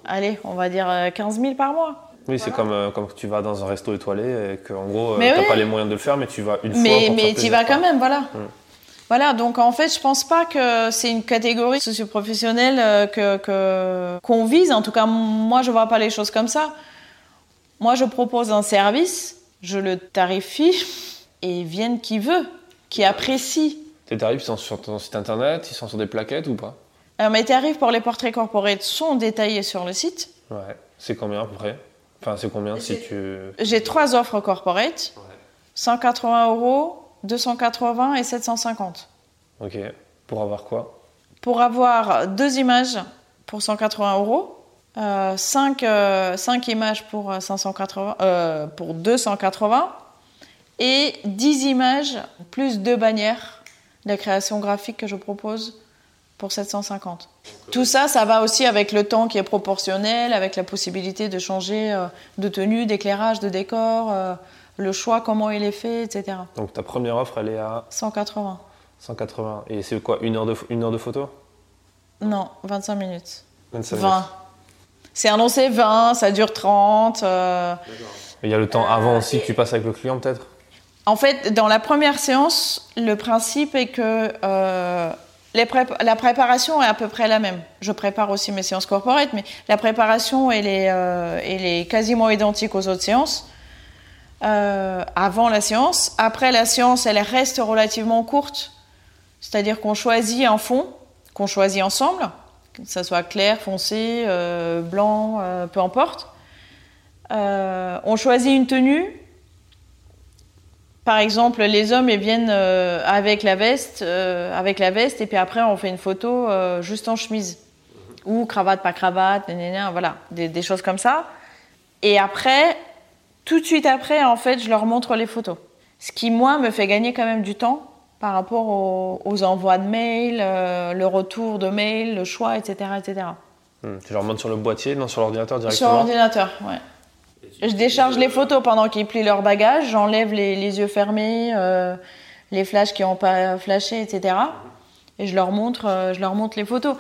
A: allez, on va dire 15 000 par mois.
B: Oui, c'est comme, euh, comme tu vas dans un resto étoilé et qu'en gros, tu n'as pas les moyens de le faire, mais tu vas une
A: mais,
B: fois.
A: mais tu vas quand même, voilà. Mm. Voilà, donc en fait, je pense pas que c'est une catégorie socioprofessionnelle euh, que qu'on vise. En tout cas, moi, je vois pas les choses comme ça. Moi, je propose un service, je le tarifie et vienne qui veut, qui apprécie.
B: Tes tarifs sont sur ton site internet, ils sont sur des plaquettes ou pas?
A: Alors, mes tarifs pour les portraits corporate sont détaillés sur le site.
B: Ouais, c'est combien à peu près? Enfin, c'est combien si tu.
A: J'ai trois offres corporate 180 euros, 280 et 750.
B: Ok. Pour avoir quoi?
A: Pour avoir deux images pour 180 euros, 5, euh, euh, images pour, 580, euh, pour 280 et 10 images plus deux bannières de la création graphique que je propose pour 750. Tout ça, ça va aussi avec le temps qui est proportionnel, avec la possibilité de changer euh, de tenue, d'éclairage, de décor, euh, le choix, comment il est fait, etc.
B: Donc ta première offre, elle est à
A: 180.
B: 180. Et c'est quoi Une heure de, une heure de photo?
A: Non, 25 minutes. 25 20. C'est annoncé 20, ça dure 30. Euh,
B: il y a le temps avant aussi que tu passes avec le client peut-être?
A: En fait, dans la première séance, le principe est que la préparation est à peu près la même. Je prépare aussi mes séances corporate, mais la préparation, elle est, euh, elle est quasiment identique aux autres séances. Euh, avant la séance. Après la séance, elle reste relativement courte. C'est-à-dire qu'on choisit un fond, qu'on choisit ensemble, que ça soit clair, foncé, euh, blanc, euh, peu importe. Euh, on choisit une tenue. Par exemple, les hommes ils viennent avec la veste, avec la veste, et puis après on fait une photo juste en chemise ou cravate pas cravate, voilà, des, des choses comme ça. Et après, tout de suite après, en fait, je leur montre les photos. Ce qui, moi, me fait gagner quand même du temps par rapport aux, aux envois de mails, euh, le retour de mails, le choix, etc. etc.
B: Hmm, Tu leur montres sur le boîtier, non sur l'ordinateur
A: Sur
B: directement
A: ordinateur, ouais. Je décharge les photos pendant qu'ils plient leur bagage, j'enlève les, les yeux fermés, euh, les flashs qui n'ont pas flashé, etc. Et je leur montre, euh, je leur montre les photos.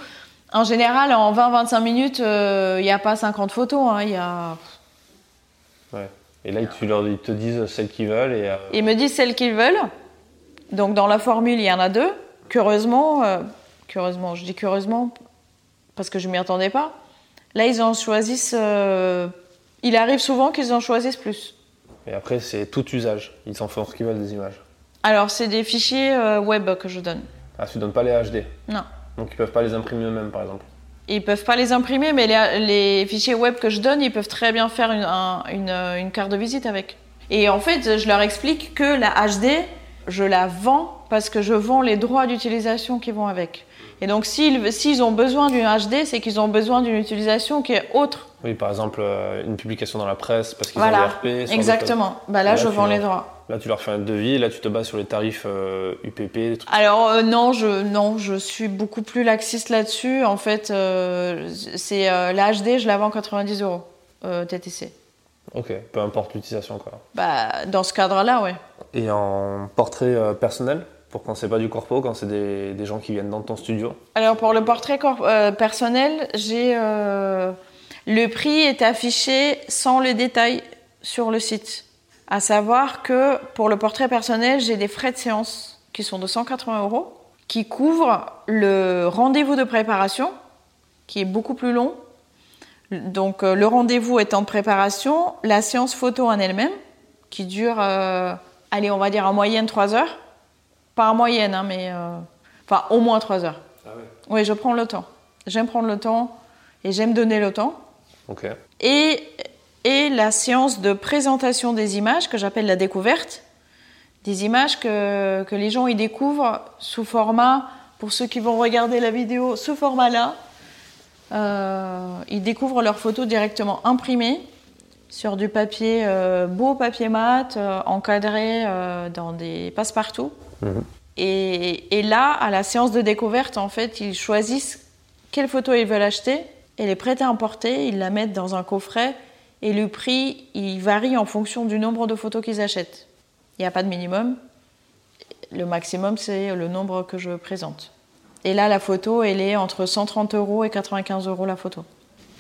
A: En général, en 20-25 minutes, euh, il n'y a pas 50 photos. hein, Il y a...
B: Ouais. Et là, tu leur, ils te disent celles qu'ils veulent et. euh,
A: Ils me disent celles qu'ils veulent. Donc dans la formule, il y en a deux. Curieusement, euh, curieusement, je dis curieusement parce que je m'y attendais pas. Là, ils en choisissent. euh, il arrive souvent qu'ils en choisissent plus.
B: Et après, c'est tout usage. Ils en font ce qu'ils veulent des images.
A: Alors, c'est des fichiers euh, web que je donne.
B: Ah, tu donnes pas les HD.
A: Non.
B: Donc ils peuvent pas les imprimer eux-mêmes, par exemple.
A: Ils peuvent pas les imprimer, mais les, les fichiers web que je donne, ils peuvent très bien faire une, un- une, une carte de visite avec. Et en fait, je leur explique que la HD, je la vends parce que je vends les droits d'utilisation qui vont avec. Et donc, s'ils ont besoin d'une HD, c'est qu'ils ont besoin d'une utilisation qui est autre.
B: Oui, par exemple, euh, une publication dans la presse parce qu'ils
A: Voilà,
B: ont des RP.
A: exactement. Bah là,
B: Là,
A: je vends les droits.
B: Là, tu leur fais un devis. Là, tu te bases sur les tarifs euh, UPP. des trucs.
A: Alors euh, non, je non, je suis beaucoup plus laxiste là-dessus. En fait, euh, c'est euh, la HD, je la vends 90 euros euh, TTC.
B: Ok, peu importe l'utilisation, quoi.
A: Bah dans ce cadre-là, ouais.
B: Et en portrait euh, personnel, pour quand c'est pas du corpo, quand c'est des, des gens qui viennent dans ton studio.
A: Alors pour le portrait euh, personnel, j'ai euh, le prix est affiché sans les détails sur le site. À savoir que pour le portrait personnel, j'ai des frais de séance qui sont de 180 euros, qui couvrent le rendez-vous de préparation, qui est beaucoup plus long. Donc euh, le rendez-vous étant de préparation, la séance photo en elle-même, qui dure, euh, allez, on va dire en moyenne 3 heures. Pas en moyenne, hein, mais euh, enfin au moins 3 heures. Oui, je prends le temps. J'aime prendre le temps et j'aime donner le temps.
B: Ok.
A: Et, et la séance de présentation des images que j'appelle la découverte. Des images que, que les gens y découvrent sous format, pour ceux qui vont regarder la vidéo, ce format-là. Euh, ils découvrent leurs photos directement imprimées sur du papier, euh, beau papier mat, euh, encadré dans des passe-partout.
B: Mhm.
A: Et, et là, à la séance de découverte, en fait, ils choisissent quelle photo ils veulent acheter et les prêtent à emporter. Ils la mettent dans un coffret et le prix, il varie en fonction du nombre de photos qu'ils achètent. Il n'y a pas de minimum. Le maximum, c'est le nombre que je présente. Et là, la photo, elle est entre 130 euros et 95 euros la photo,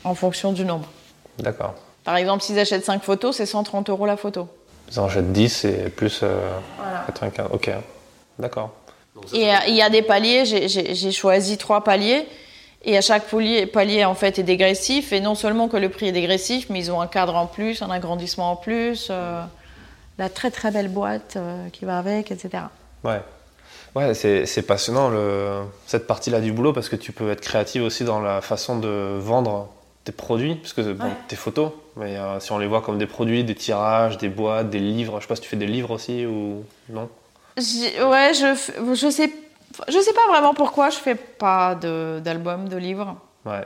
A: en fonction du nombre.
B: D'accord.
A: Par exemple, s'ils achètent 5 photos, c'est 130 euros la photo.
B: Ils en achètent 10 et plus euh,
A: Voilà.
B: 95. Ok. D'accord.
A: Et euh, il y a des paliers, j'ai- choisi trois paliers. Et à chaque palier, palier, en fait, est dégressif. Et non seulement que le prix est dégressif, mais ils ont un cadre en plus, un agrandissement en plus, euh, la très très belle boîte euh, qui va avec, etc.
B: Ouais. Ouais, c'est passionnant le, cette partie-là du boulot parce que tu peux être créative aussi dans la façon de vendre tes produits, parce que bon,
A: Ouais.
B: tes photos, mais euh, si on les voit comme des produits, des tirages, des boîtes, des livres, je sais pas si tu fais des livres aussi ou non?
A: Ouais, je, je sais, je sais pas vraiment pourquoi je fais pas de- d'album, de, livres.
B: Ouais.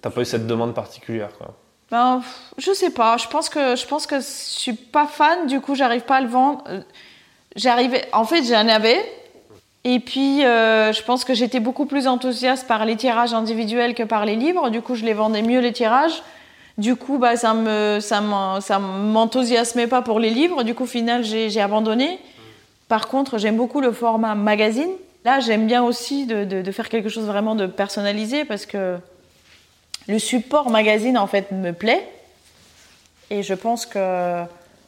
B: T'as pas eu cette demande particulière, quoi?
A: Ben, je sais pas. Je pense que je pense que je suis pas fan. Du coup, j'arrive pas à le vendre. Euh, J'arrivais. En fait, j'en avais. Et puis, euh, je pense que j'étais beaucoup plus enthousiaste par les tirages individuels que par les livres. Du coup, je les vendais mieux les tirages. Du coup, bah, ça me ça m'en- ça m'enthousiasmait pas pour les livres. Du coup, au final, j'ai j'ai abandonné. Par contre, j'aime beaucoup le format magazine. Là, j'aime bien aussi de, de- de faire quelque chose vraiment de personnalisé parce que le support magazine en fait me plaît et je pense que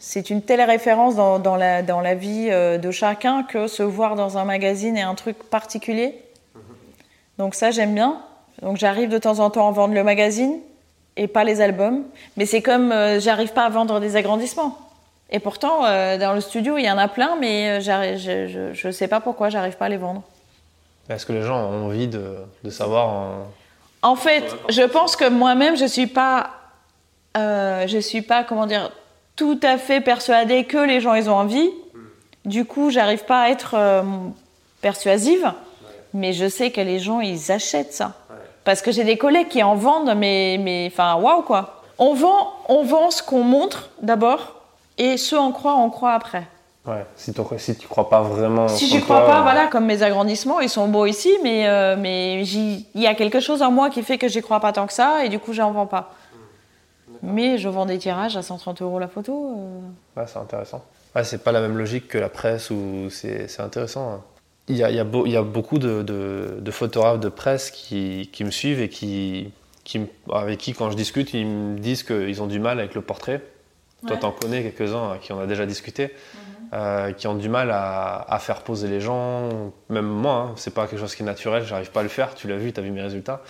A: c'est une telle référence dans, dans la, dans la vie euh, de chacun que se voir dans un magazine est un truc particulier Donc ça, j'aime bien. Donc j'arrive de temps en temps à vendre le magazine et pas les albums. Mais c'est comme euh, j'arrive pas à vendre des agrandissements. Et pourtant, euh, dans le studio, il y en a plein, mais je ne sais pas pourquoi j'arrive pas à les vendre.
B: Est-ce que les gens ont envie de, de savoir
A: En fait, je pense que moi-même, je suis pas, je suis pas, comment dire, tout à fait persuadée que les gens ils ont envie. Du coup, j'arrive pas à être persuasive, mais je sais que les gens ils achètent ça. Parce que j'ai des collègues qui en vendent, mais, mais enfin, waouh quoi. On vend, on vend ce qu'on montre d'abord, et ce en croit, on croit après.
B: Ouais, si, si tu crois pas vraiment.
A: Si je crois pas, voilà, comme mes agrandissements, ils sont beaux ici, mais, euh, mais il y a quelque chose en moi qui fait que j'y crois pas tant que ça, et du coup, j'en vends pas. Mais je vends des tirages à 130 euros la photo.
B: Euh. Ouais, c'est intéressant. Ouais, c'est pas la même logique que la presse, ou c'est intéressant. Hein. Il y a, il y a, beaucoup de, de, photographes de presse qui, qui me suivent et qui, qui, avec qui, quand je discute, ils me disent qu'ils ont du mal avec le portrait. Toi, tu en connais quelques-uns à qui on a déjà discuté. Euh, qui ont du mal à, à, faire poser les gens. Même moi, hein, c'est pas quelque chose qui est naturel, j'arrive pas à le faire. Tu l'as vu, tu as vu mes résultats.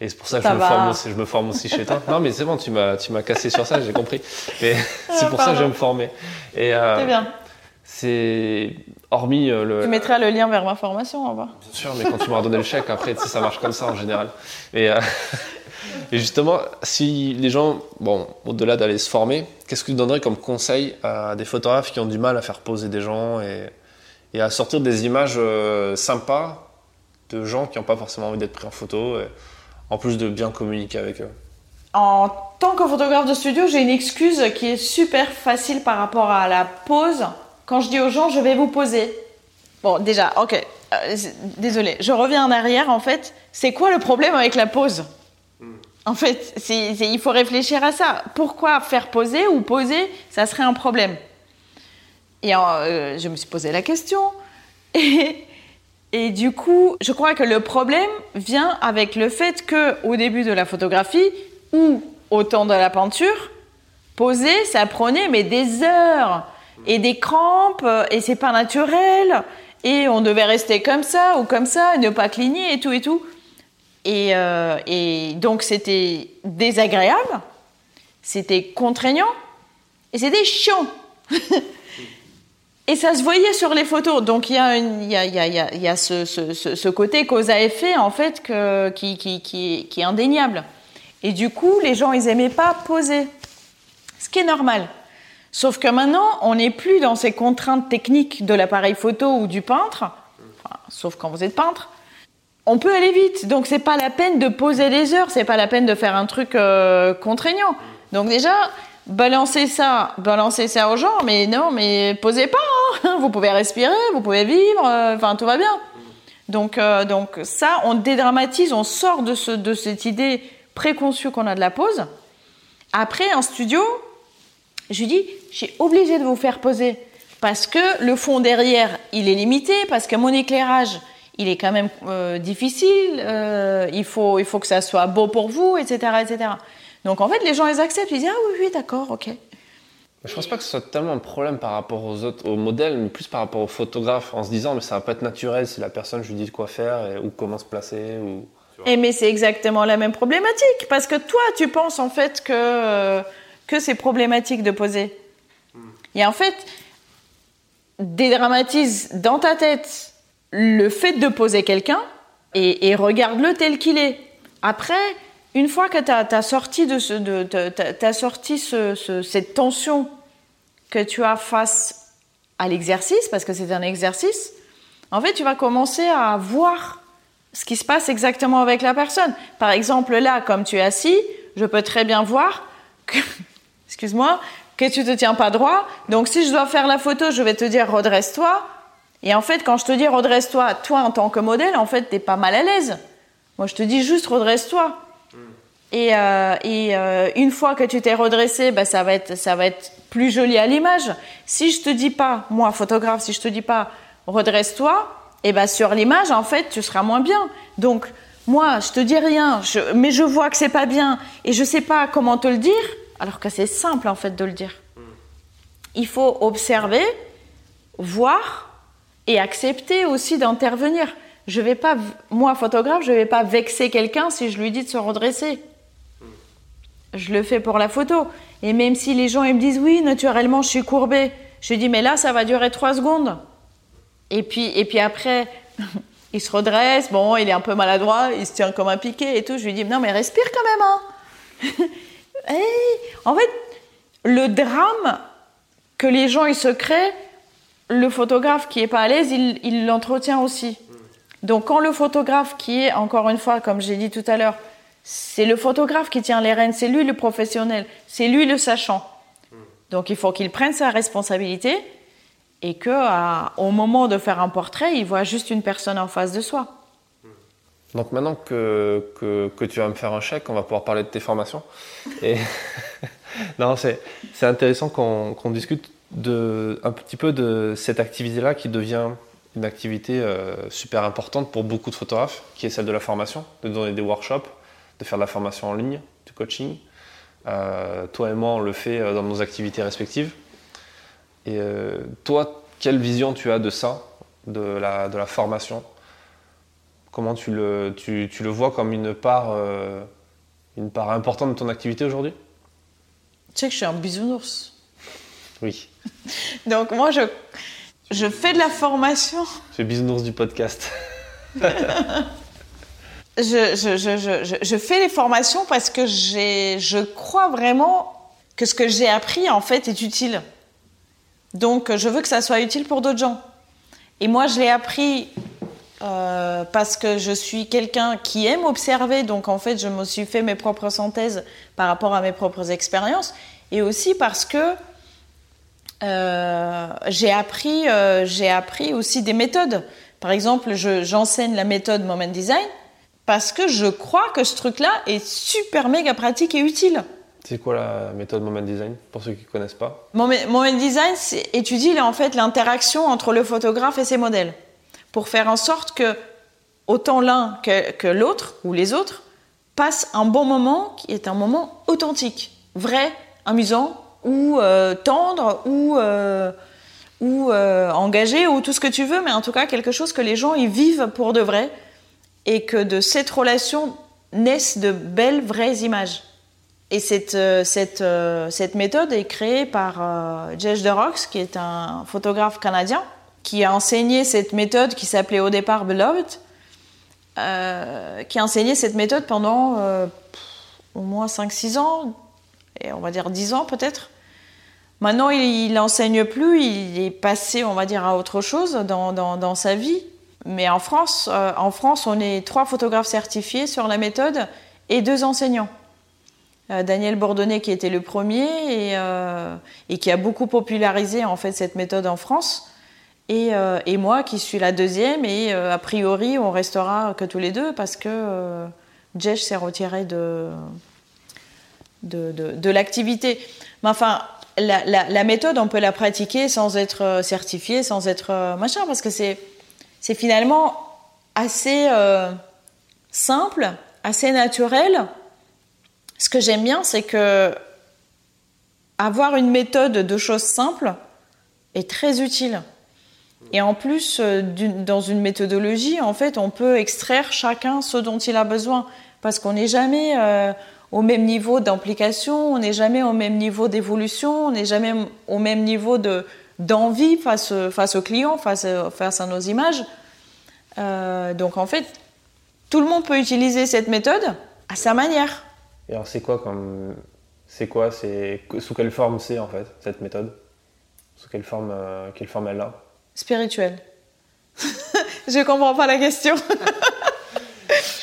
B: Et c'est pour ça que je, me forme aussi, je me forme aussi chez toi. Non, mais c'est bon, tu m'as cassé sur ça, j'ai compris. Mais c'est ah, pour ça que je vais me former.
A: Euh, c'est bien.
B: C'est hormis euh, le.
A: Tu mettras le lien vers ma formation en bas.
B: Bien sûr, mais quand tu m'auras donné le chèque, après, tu sais, ça marche comme ça en général. Et, euh, et justement, si les gens, bon, au-delà d'aller se former, qu'est-ce que tu donnerais comme conseil à des photographes qui ont du mal à faire poser des gens et, à sortir des images euh, sympas de gens qui n'ont pas forcément envie d'être pris en photo, en plus de bien communiquer avec eux?
A: En tant que photographe de studio, j'ai une excuse qui est super facile par rapport à la pose quand je dis aux gens, je vais vous poser. Bon, déjà, ok. Euh, désolé, je reviens en arrière. En fait, c'est quoi le problème avec la pose? En fait, il faut réfléchir à ça. Pourquoi faire poser ou poser, ça serait un problème Et euh, je me suis posé la question. Et, et du coup, je crois que le problème vient avec le fait que au début de la photographie ou au temps de la peinture, poser, ça prenait mais des heures et des crampes euh, et c'est pas naturel et on devait rester comme ça ou comme ça et ne pas cligner et tout et tout. Et, euh, et donc c'était désagréable, c'était contraignant et c'était chiant. et ça se voyait sur les photos. Donc il y a, ce, côté cause à effet en fait qui, est indéniable. Et du coup, les gens, ils n'aimaient pas poser. Ce qui est normal. Sauf que maintenant, on n'est plus dans ces contraintes techniques de l'appareil photo ou du peintre, sauf quand vous êtes peintre. On peut aller vite, donc c'est pas la peine de poser des heures, c'est pas la peine de faire un truc euh, contraignant. Donc déjà, balancer ça, balancer ça aux gens, mais non, mais posez pas. Hein. Vous pouvez respirer, vous pouvez vivre, euh, enfin tout va bien. Donc, euh, donc ça, on dédramatise, on sort de, ce, de cette idée préconçue qu'on a de la pose. Après, en studio, je lui dis, j'ai obligé de vous faire poser parce que le fond derrière, il est limité, parce que mon éclairage, il est quand même euh, difficile, euh, il, faut, il faut que ça soit beau pour vous, etc., etc. Donc en fait, les gens, ils acceptent, ils disent, ah oui, oui, d'accord, ok.
B: Je pense pas que ce soit tellement un problème par rapport aux autres, aux modèles, mais plus par rapport aux photographes, en se disant, mais ça va pas être naturel si la personne, je lui dis quoi faire ou comment se placer. Ou...
A: Et mais c'est exactement la même problématique, parce que toi, tu penses en fait que... Euh, que c'est problématique de poser. Et en fait, dédramatise dans ta tête le fait de poser quelqu'un et, regarde-le tel qu'il est. Après, une fois que tu as, sorti, de ce, de, sorti cette tension que tu as face à l'exercice, parce que c'est un exercice, en fait, tu vas commencer à voir ce qui se passe exactement avec la personne. Par exemple, là, comme tu es assis, je peux très bien voir que excuse-moi, que tu te tiens pas droit. Donc si je dois faire la photo, je vais te dire redresse-toi. Et en fait, quand je te dis redresse-toi, toi en tant que modèle, en fait, t'es pas mal à l'aise. Moi, je te dis juste redresse-toi. Et, euh, euh, une fois que tu t'es redressé, bah, ça va être ça va être plus joli à l'image. Si je te dis pas, moi photographe, si je te dis pas redresse-toi, et eh ben sur l'image en fait tu seras moins bien. Donc moi je te dis rien, mais je vois que c'est pas bien et je sais pas comment te le dire alors que c'est simple en fait de le dire. Il faut observer, voir et accepter aussi d'intervenir. je vais pas, moi photographe, je vais pas vexer quelqu'un si je lui dis de se redresser. Je le fais pour la photo. Et même si les gens ils me disent oui, naturellement, je suis courbée, je dis mais là, ça va durer trois secondes. Et puis, et puis après, il se redresse, bon, il est un peu maladroit, il se tient comme un piqué et tout. Je lui dis non mais respire quand même. Hein. en fait, le drame que les gens ils se créent, le photographe qui est pas à l'aise, il l'entretient aussi. Donc quand le photographe qui est, encore une fois, comme j'ai dit tout à l'heure, c'est le photographe qui tient les rênes, c'est lui le professionnel, c'est lui le sachant. Donc il faut qu'il prenne sa responsabilité et que au moment de faire un portrait, il voit juste une personne en face de soi.
B: Donc maintenant que, que, tu vas me faire un chèque, on va pouvoir parler de tes formations. Et non, c'est intéressant qu'on discute de, un petit peu de cette activité-là qui devient une activité euh, super importante pour beaucoup de photographes, qui est celle de la formation, de donner des workshops, de faire de la formation en ligne, du coaching. Euh, toi et moi, on le fait euh, dans nos activités respectives. Et toi, quelle vision tu as de ça, de la, de la formation? Comment tu le, tu, tu, le vois comme une part, une part importante de ton activité aujourd'hui?
A: Tu sais que je suis un bisounours.
B: Oui.
A: Donc moi, je, je fais de la formation.
B: C'est business du podcast.
A: je, je, je, je, fais les formations parce que je crois vraiment que ce que j'ai appris en fait est utile. Donc je veux que ça soit utile pour d'autres gens. Et moi je l'ai appris euh, parce que je suis quelqu'un qui aime observer, donc en fait je me suis fait mes propres synthèses par rapport à mes propres expériences, et aussi parce que j'ai appris, euh, j'ai appris aussi des méthodes. Par exemple, j'enseigne la méthode Moment Design parce que je crois que ce truc-là est super méga pratique et utile.
B: C'est quoi la méthode Moment Design pour ceux qui ne connaissent pas?
A: Moment, Design étudie en fait l'interaction entre le photographe et ses modèles pour faire en sorte que autant l'un que, que l'autre ou les autres passent un bon moment qui est un moment authentique, vrai, amusant, ou euh, tendre ou euh, ou euh, engagé ou tout ce que tu veux, mais en tout cas quelque chose que les gens y vivent pour de vrai et que de cette relation naissent de belles vraies images. Et cette, cette, cette méthode est créée par Jesh de qui est un photographe canadien, qui a enseigné cette méthode qui s'appelait au départ Beloved, qui a enseigné cette méthode pendant au moins 5-6 ans, on va dire 10 ans peut-être. Maintenant, il n'enseigne plus, il est passé, on va dire, à autre chose dans, dans, sa vie. Mais en France, euh, en France, on est trois photographes certifiés sur la méthode et deux enseignants. Euh, Daniel Bourdonnet qui était le premier et, euh, et, qui a beaucoup popularisé en fait cette méthode en France. Et, et moi qui suis la deuxième et a priori on restera que tous les deux parce que Jesh s'est retiré de, de, de, de l'activité. Mais enfin, la, méthode, on peut la pratiquer sans être euh, certifié, sans être euh, machin, parce que c'est, c'est finalement assez euh, simple, assez naturel. Ce que j'aime bien, c'est que avoir une méthode de choses simples est très utile. Et en plus, dans une méthodologie, en fait, on peut extraire chacun ce dont il a besoin, parce qu'on n'est jamais au même niveau d'implication, on n'est jamais au même niveau d'évolution, on n'est jamais au même niveau de, d'envie face, face aux clients, face, face à nos images. Euh, donc en fait, tout le monde peut utiliser cette méthode à sa manière.
B: Et alors c'est quoi comme c'est quoi c'est sous quelle forme c'est en fait cette méthode? Sous quelle forme euh, quelle forme elle a?
A: Spirituelle. Je comprends pas la question.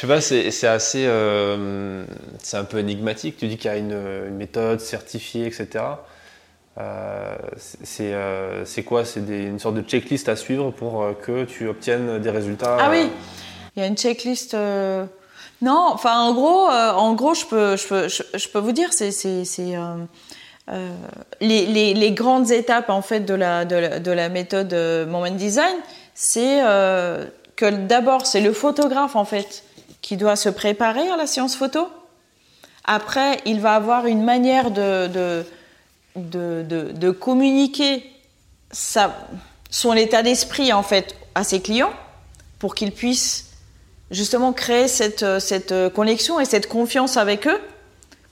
B: Sais pas, c'est assez. Euh, c'est un peu énigmatique. Tu dis qu'il y a une, méthode certifiée, etc. Euh, euh, c'est quoi? C'est une sorte de checklist à suivre pour que tu obtiennes des résultats
A: Ah oui Il y a une checklist. Non, enfin, en gros, en gros je, peux, je, peux, je, peux vous dire, c'est. Les, les, les, grandes étapes en fait de la, de la, de la méthode Moment Design, c'est que d'abord c'est le photographe en fait qui doit se préparer à la séance photo. Après, il va avoir une manière de, de, de, communiquer son état d'esprit en fait à ses clients. pour qu'ils puissent justement créer cette, cette connexion et cette confiance avec eux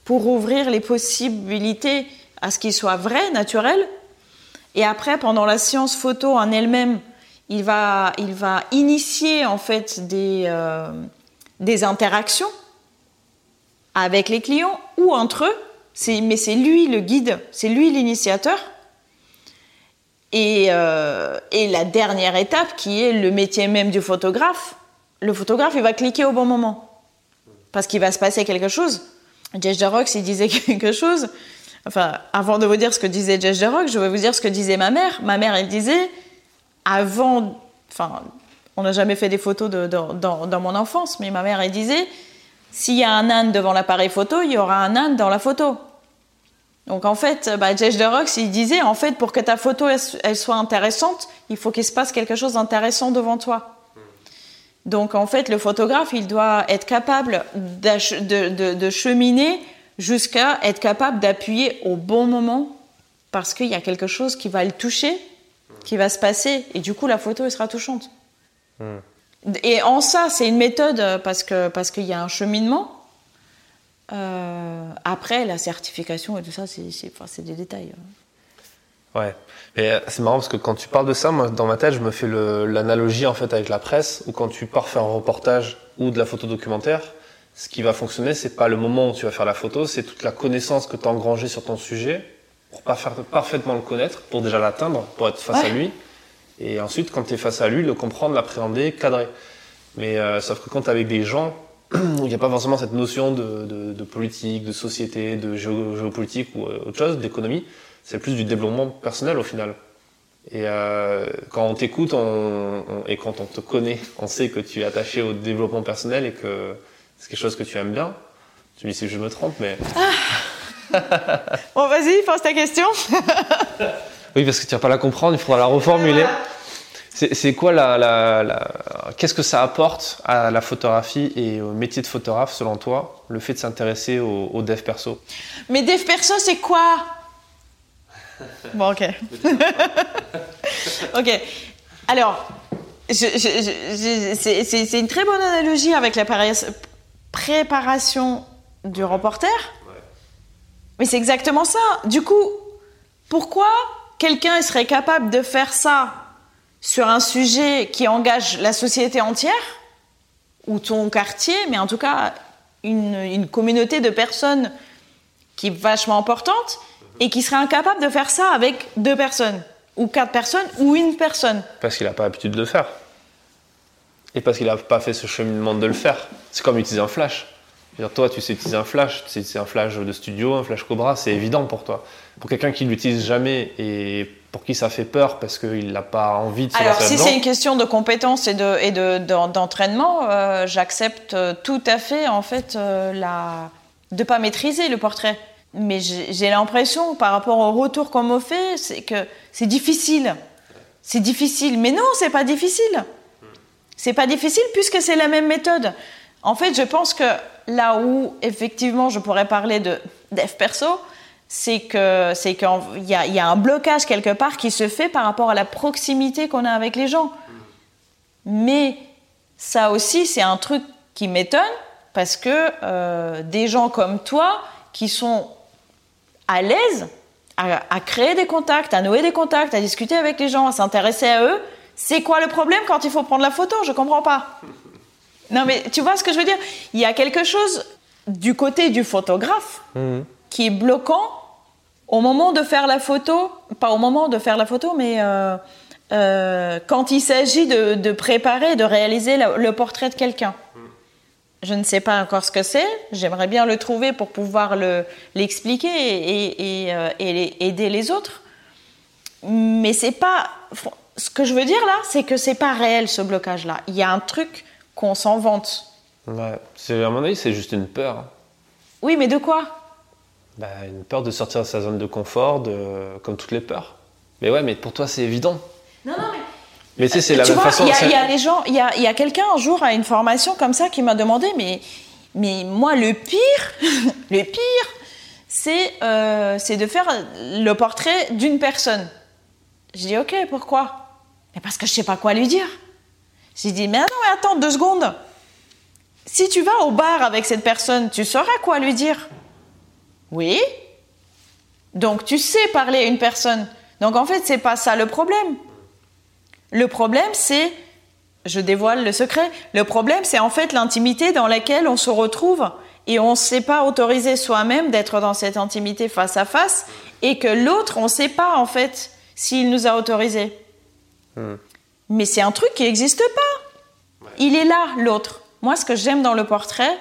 A: pour ouvrir les possibilités à ce qu'ils soient vrais, naturels. Et après, pendant la séance photo en elle-même, il va, il va initier en fait des, euh, des interactions avec les clients ou entre eux. Mais c'est lui le guide, c'est lui l'initiateur. Et, euh, et, la dernière étape, qui est le métier même du photographe, le photographe, il va cliquer au bon moment. Parce qu'il va se passer quelque chose. Jess Rock, il disait quelque chose. Enfin, avant de vous dire ce que disait Jess Rock, je vais vous dire ce que disait ma mère. Ma mère, elle disait, avant, enfin, on n'a jamais fait des photos de, dans, mon enfance, mais ma mère, disait, s'il y a un âne devant l'appareil photo, il y aura un âne dans la photo. Donc en fait, bah, Jess de Rox, il disait, en fait, pour que ta photo elle, soit intéressante, il faut qu'il se passe quelque chose d'intéressant devant toi. Donc en fait, le photographe, il doit être capable de, de, de cheminer jusqu'à être capable d'appuyer au bon moment parce qu'il y a quelque chose qui va le toucher qui va se passer. Et du coup, la photo, elle sera touchante. Et en ça, c'est une méthode parce que parce qu'il y a un cheminement. Euh, après, la certification et tout ça, c'est enfin, des détails.
B: Hein. Ouais. Et euh, c'est marrant parce que quand tu parles de ça, moi, dans ma tête, je me fais l'analogie en fait avec la presse, où quand tu pars faire un reportage ou de la photo documentaire, ce qui va fonctionner, c'est pas le moment où tu vas faire la photo, c'est toute la connaissance que tu as engrangée sur ton sujet pour faire parfaitement le connaître, pour déjà l'atteindre, pour être face à lui. Et ensuite, quand tu es face à lui, le comprendre, l'appréhender, cadrer. Mais euh, sauf que quand tu avec des gens il n'y a pas forcément cette notion de, de, politique, de société, de géopolitique ou euh, autre chose, d'économie, c'est plus du développement personnel au final. Et euh, quand on t'écoute et quand on te connaît, on sait que tu es attaché au développement personnel et que c'est quelque chose que tu aimes bien. Tu me dis si je me trompe, mais. Ah
A: bon, vas-y, pose ta question.
B: oui, parce que tu vas pas la comprendre, il faudra la reformuler. C'est quoi la, la, qu'est-ce que ça apporte à la photographie et au métier de photographe selon toi, le fait de s'intéresser au, dev perso?
A: Mais dev perso, c'est quoi? Bon, ok. ok. Alors, c'est une très bonne analogie avec la préparation du reporter. Mais c'est exactement ça. Du coup, pourquoi quelqu'un serait capable de faire ça sur un sujet qui engage la société entière, ou ton quartier, mais en tout cas une, communauté de personnes qui est vachement importante, et qui serait incapable de faire ça avec deux personnes, ou quatre personnes, ou une personne
B: Parce qu'il n'a pas l'habitude de le faire. Et parce qu'il n'a pas fait ce cheminement de le faire. C'est comme utiliser un flash toi, tu sais utiliser un flash, tu sais utiliser un flash de studio, un flash Cobra, c'est évident pour toi. Pour quelqu'un qui ne l'utilise jamais et pour qui ça fait peur parce qu'il n'a pas envie de se
A: Alors, si c'est une question de compétence et de et d'entraînement, euh, j'accepte tout à fait en fait euh, la de pas maîtriser le portrait. Mais j'ai l'impression, par rapport au retour qu'on me fait, c'est que c'est difficile. C'est difficile. Mais non, c'est pas difficile. C'est pas difficile puisque c'est la même méthode. En fait, je pense que là où effectivement je pourrais parler de dev perso, c'est que c'est qu'il y, y a, un blocage quelque part qui se fait par rapport à la proximité qu'on a avec les gens. Mais ça aussi, c'est un truc qui m'étonne parce que euh, des gens comme toi qui sont à l'aise à, à, créer des contacts, à nouer des contacts, à discuter avec les gens, à s'intéresser à eux, c'est quoi le problème quand il faut prendre la photo? Je comprends pas. Non, mais tu vois ce que je veux dire? Il y a quelque chose du côté du photographe mhm. qui est bloquant au moment de faire la photo, pas au moment de faire la photo, mais euh, euh, quand il s'agit de, préparer, de réaliser le, portrait de quelqu'un. Mhm. Je ne sais pas encore ce que c'est. J'aimerais bien le trouver pour pouvoir l'expliquer et, et, euh, et, aider les autres. Mais c'est pas. Ce que je veux dire là, c'est que c'est pas réel ce blocage-là. Il y a un truc qu'on s'en vante.
B: Ouais. À mon avis, c'est juste une peur.
A: Oui, mais de quoi?
B: Bah, Une peur de sortir de sa zone de confort, de... comme toutes les peurs. Mais ouais, mais pour toi, c'est évident.
A: Non, non, mais.
B: Mais tu sais, c'est la même façon.
A: Il y, a, des gens, il y a, y a quelqu'un un jour à une formation comme ça qui m'a demandé, mais, mais moi, le pire, le pire, c'est euh, de faire le portrait d'une personne. Je dis, ok, pourquoi? Mais Parce que je sais pas quoi lui dire. J'ai dit, mais non, mais attends deux secondes. Si tu vas au bar avec cette personne, tu sauras quoi lui dire? Oui. Donc tu sais parler à une personne. Donc en fait, c'est pas ça le problème. Le problème, c'est, je dévoile le secret, le problème, c'est en fait l'intimité dans laquelle on se retrouve et on ne sait pas autoriser soi-même d'être dans cette intimité face à face et que l'autre, on ne sait pas en fait s'il nous a autorisé. Hmm. Mais c'est un truc qui n'existe pas. Il est là, l'autre. Moi, ce que j'aime dans le portrait,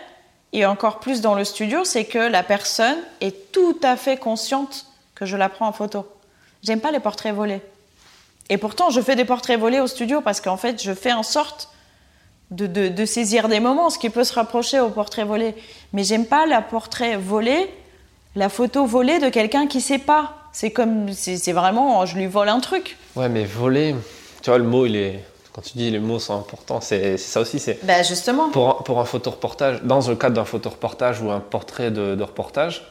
A: et encore plus dans le studio, c'est que la personne est tout à fait consciente que je la prends en photo. J'aime pas les portraits volés. Et pourtant, je fais des portraits volés au studio parce qu'en fait, je fais en sorte de, saisir des moments, ce qui peut se rapprocher au portrait volé. Mais j'aime pas la portrait volé, la photo volée de quelqu'un qui sait pas. C'est comme, c'est vraiment, je lui vole un truc.
B: Ouais, mais voler, tu vois, le mot, il est. Quand tu dis les mots sont importants, c'est ça aussi. C'est
A: bah justement.
B: Pour, pour un photoreportage, dans le cadre d'un photoreportage ou un portrait de, reportage,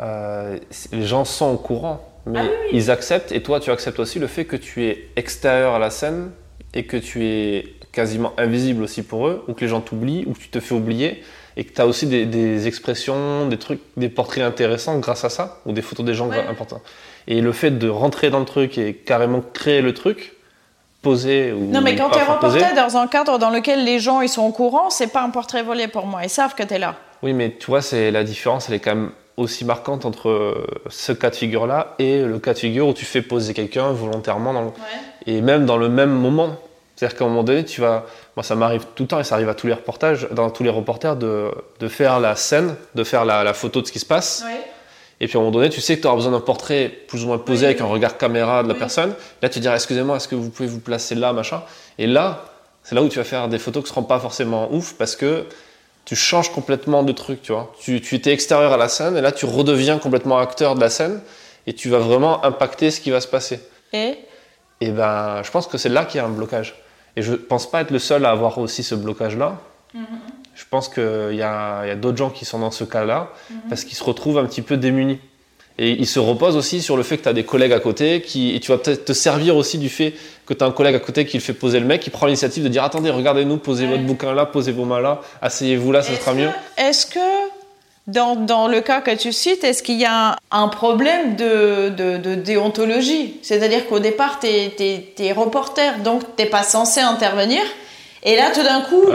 B: euh, les gens sont au courant, mais ah ils acceptent, et toi tu acceptes aussi le fait que tu es extérieur à la scène et que tu es quasiment invisible aussi pour eux, ou que les gens t'oublient, ou que tu te fais oublier, et que tu as aussi des, expressions, des trucs, des portraits intéressants grâce à ça, ou des photos des gens importants. Et le fait de rentrer dans le truc et carrément créer le truc, poser ou
A: Non, mais quand tu es reporter dans un cadre dans lequel les gens ils sont au courant, c'est pas un portrait volé pour moi, ils savent que tu es là.
B: Oui, mais tu vois, c'est la différence, elle est quand même aussi marquante entre ce cas de figure-là et le cas de figure où tu fais poser quelqu'un volontairement dans et même dans le même moment. C'est-à-dire qu'à un moment donné, tu vas. Moi, ça m'arrive tout le temps et ça arrive à tous les reportages, dans tous les reporters, de, de faire la scène, de faire la, la, photo de ce qui se passe. Et puis à un moment donné, tu sais que tu auras besoin d'un portrait plus ou moins posé avec un regard caméra de la personne. Là, tu diras Excusez-moi, est-ce que vous pouvez vous placer là, machin? Et là, c'est là où tu vas faire des photos qui ne seront pas forcément ouf parce que tu changes complètement de truc, tu vois. Tu, tu étais extérieur à la scène et là, tu redeviens complètement acteur de la scène et tu vas vraiment impacter ce qui va se passer.
A: Et?
B: Et ben, je pense que c'est là qu'il y a un blocage. Et je pense pas être le seul à avoir aussi ce blocage-là. Mm-hmm. Je pense qu'il y a, d'autres gens qui sont dans ce cas-là mm-hmm. parce qu'ils se retrouvent un petit peu démunis. Et ils se reposent aussi sur le fait que tu as des collègues à côté qui, et tu vas peut-être te servir aussi du fait que tu as un collègue à côté qui le fait poser le mec, qui prend l'initiative de dire attendez, regardez-nous, posez votre bouquin là, posez vos mains là, asseyez-vous là, ça sera mieux.
A: Est-ce que dans, dans, le cas que tu cites, est-ce qu'il y a un problème de, de, déontologie? C'est-à-dire qu'au départ, tu es, reporter, donc tu n'es pas censé intervenir. Et là, tout d'un coup,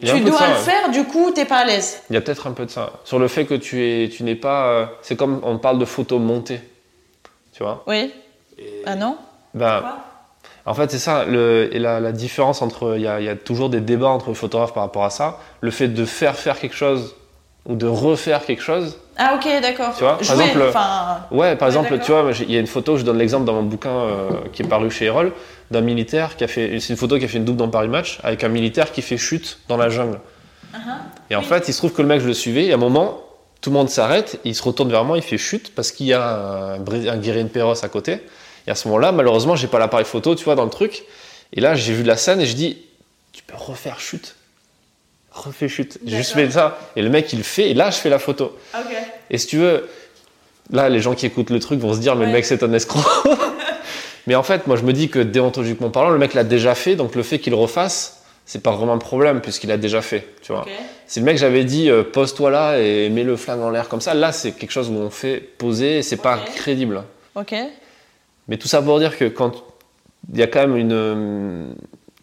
A: tu dois le faire, du coup, tu n'es pas à l'aise.
B: Il y a peut-être un peu de ça. Sur le fait que tu, es, tu n'es pas. Euh, c'est comme on parle de photos montées. Tu vois?
A: Oui. Ah non?
B: Ben, En fait, c'est ça. Le, et la, la différence entre. Il y, a, il y a toujours des débats entre photographes par rapport à ça. Le fait de faire faire quelque chose ou de refaire quelque chose.
A: Ah ok, d'accord.
B: Tu vois, par exemple, ouais, par exemple, tu vois, il y a une photo, je donne l'exemple dans mon bouquin euh, qui est paru chez Erol, d'un militaire qui a fait, c'est une photo qui a fait une double dans Paris Match avec un militaire qui fait chute dans la jungle. Uh-huh. Et en fait, il se trouve que le mec, je le suivais, et à un moment, tout le monde s'arrête, il se retourne vers moi, il fait chute parce qu'il y a un, un guérine Perros à côté. Et à ce moment-là, malheureusement, j'ai pas l'appareil photo, tu vois, dans le truc. Et là, j'ai vu la scène et je dis, tu peux refaire chute refais chute. J'ai juste fait ça. Et le mec, il le fait, et là, je fais la photo. Et si tu veux, là, les gens qui écoutent le truc vont se dire, mais le mec, c'est un escroc. mais en fait, moi, je me dis que déontologiquement parlant, le mec l'a déjà fait, donc le fait qu'il refasse, c'est pas vraiment un problème, puisqu'il a déjà fait. Tu vois. Si le mec, j'avais dit, euh, pose-toi là et mets le flingue en l'air comme ça, là, c'est quelque chose où on fait poser, et c'est pas crédible.
A: Ok.
B: Mais tout ça pour dire que quand il y a quand même une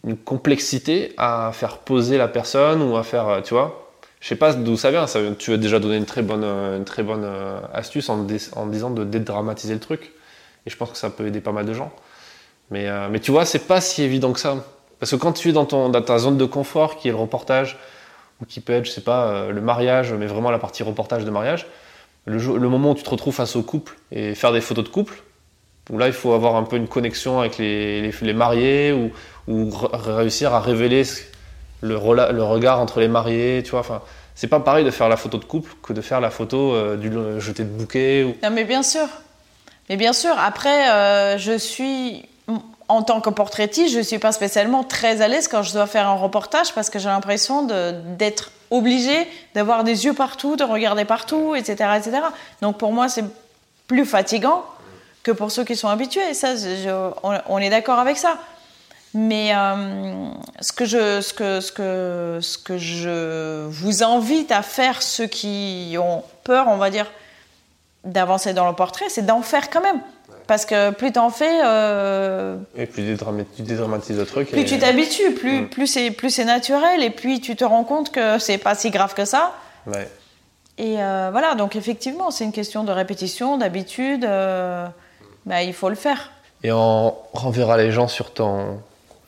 B: une complexité à faire poser la personne ou à faire, euh, tu vois. Je sais pas d'où ça vient. Ça, tu as déjà donné une très bonne, euh, une très bonne euh, astuce en, disant de dédramatiser le truc. Et je pense que ça peut aider pas mal de gens. Mais, mais tu vois, c'est pas si évident que ça. Parce que quand tu es dans, ton, ta zone de confort, qui est le reportage, ou qui peut être, je sais pas, le mariage, mais vraiment la partie reportage de mariage, le, le, moment où tu te retrouves face au couple et faire des photos de couple, où là il faut avoir un peu une connexion avec les, les, mariés ou, ou réussir à révéler le, le, regard entre les mariés, tu vois. Enfin, c'est pas pareil de faire la photo de couple que de faire la photo euh, du jeté de bouquet. Ou...
A: Non, mais bien sûr. Mais bien sûr, après, euh, je suis, en tant que portraitiste, je suis pas spécialement très à l'aise quand je dois faire un reportage parce que j'ai l'impression d'être obligée d'avoir des yeux partout, de regarder partout, etc., etc. Donc pour moi, c'est plus fatigant que pour ceux qui sont habitués. Ça, on est d'accord avec ça. Mais euh, ce, que je, ce, que, ce, que, ce que je vous invite à faire, ceux qui ont peur, on va dire, d'avancer dans le portrait, c'est d'en faire quand même. Parce que plus t'en fais, euh,
B: Et plus tu dédramatises le truc.
A: plus
B: et-
A: tu t'habitues, plus,
B: Mm.
A: plus c'est plus c'est naturel, et puis tu te rends compte que c'est pas si grave que ça.
B: Ouais.
A: Et euh, voilà, donc effectivement, c'est une question de répétition, d'habitude. euh, bah, il faut le faire.
B: Et on renverra les gens sur ton.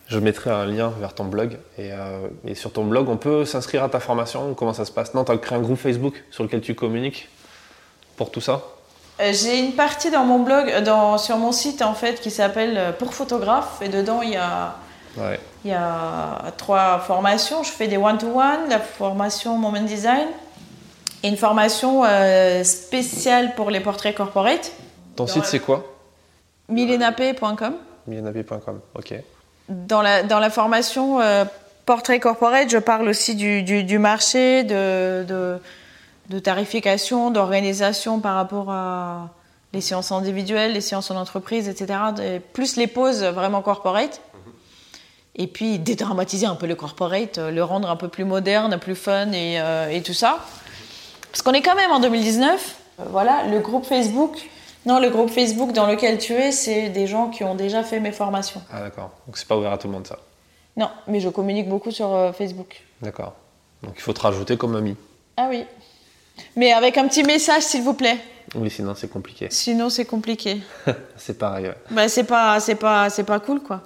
B: Je mettrai un lien vers ton blog. Et, euh, et sur ton blog, on peut s'inscrire à ta formation Comment ça se passe? Non, tu as créé un groupe Facebook sur lequel tu communiques pour tout ça?
A: Euh, J'ai une partie dans mon blog, euh, dans, sur mon site en fait, qui s'appelle Pour photographe, et dedans il y a
B: Ouais.
A: Il y a trois formations. Je fais des one-to-one, la formation Moment Design et une formation euh, spéciale pour les portraits corporate.
B: Ton
A: Dans
B: site,
A: la-
B: c'est quoi?
A: milenapé.com.
B: milenapi.com. Ok.
A: Dans la, dans la formation euh, portrait corporate, je parle aussi du, du, du marché, de, de, de tarification, d'organisation par rapport à les séances individuelles, les séances en entreprise, etc. Plus les pauses vraiment corporate. Et puis dédramatiser un peu le corporate, euh, le rendre un peu plus moderne, plus fun et, euh, et tout ça. Parce qu'on est quand même en 2019. Euh, Voilà, le groupe Facebook. Non, le groupe Facebook dans lequel tu es, c'est des gens qui ont déjà fait mes formations.
B: Ah, d'accord. Donc, c'est pas ouvert à tout le monde, ça.
A: Non, mais je communique beaucoup sur euh, Facebook.
B: D'accord. Donc, il faut te rajouter comme ami.
A: Ah oui. Mais avec un petit message, s'il vous plaît.
B: Oui, sinon, c'est compliqué.
A: Sinon, c'est compliqué.
B: C'est pareil, ouais.
A: Bah, c'est pas, c'est pas, c'est pas cool, quoi.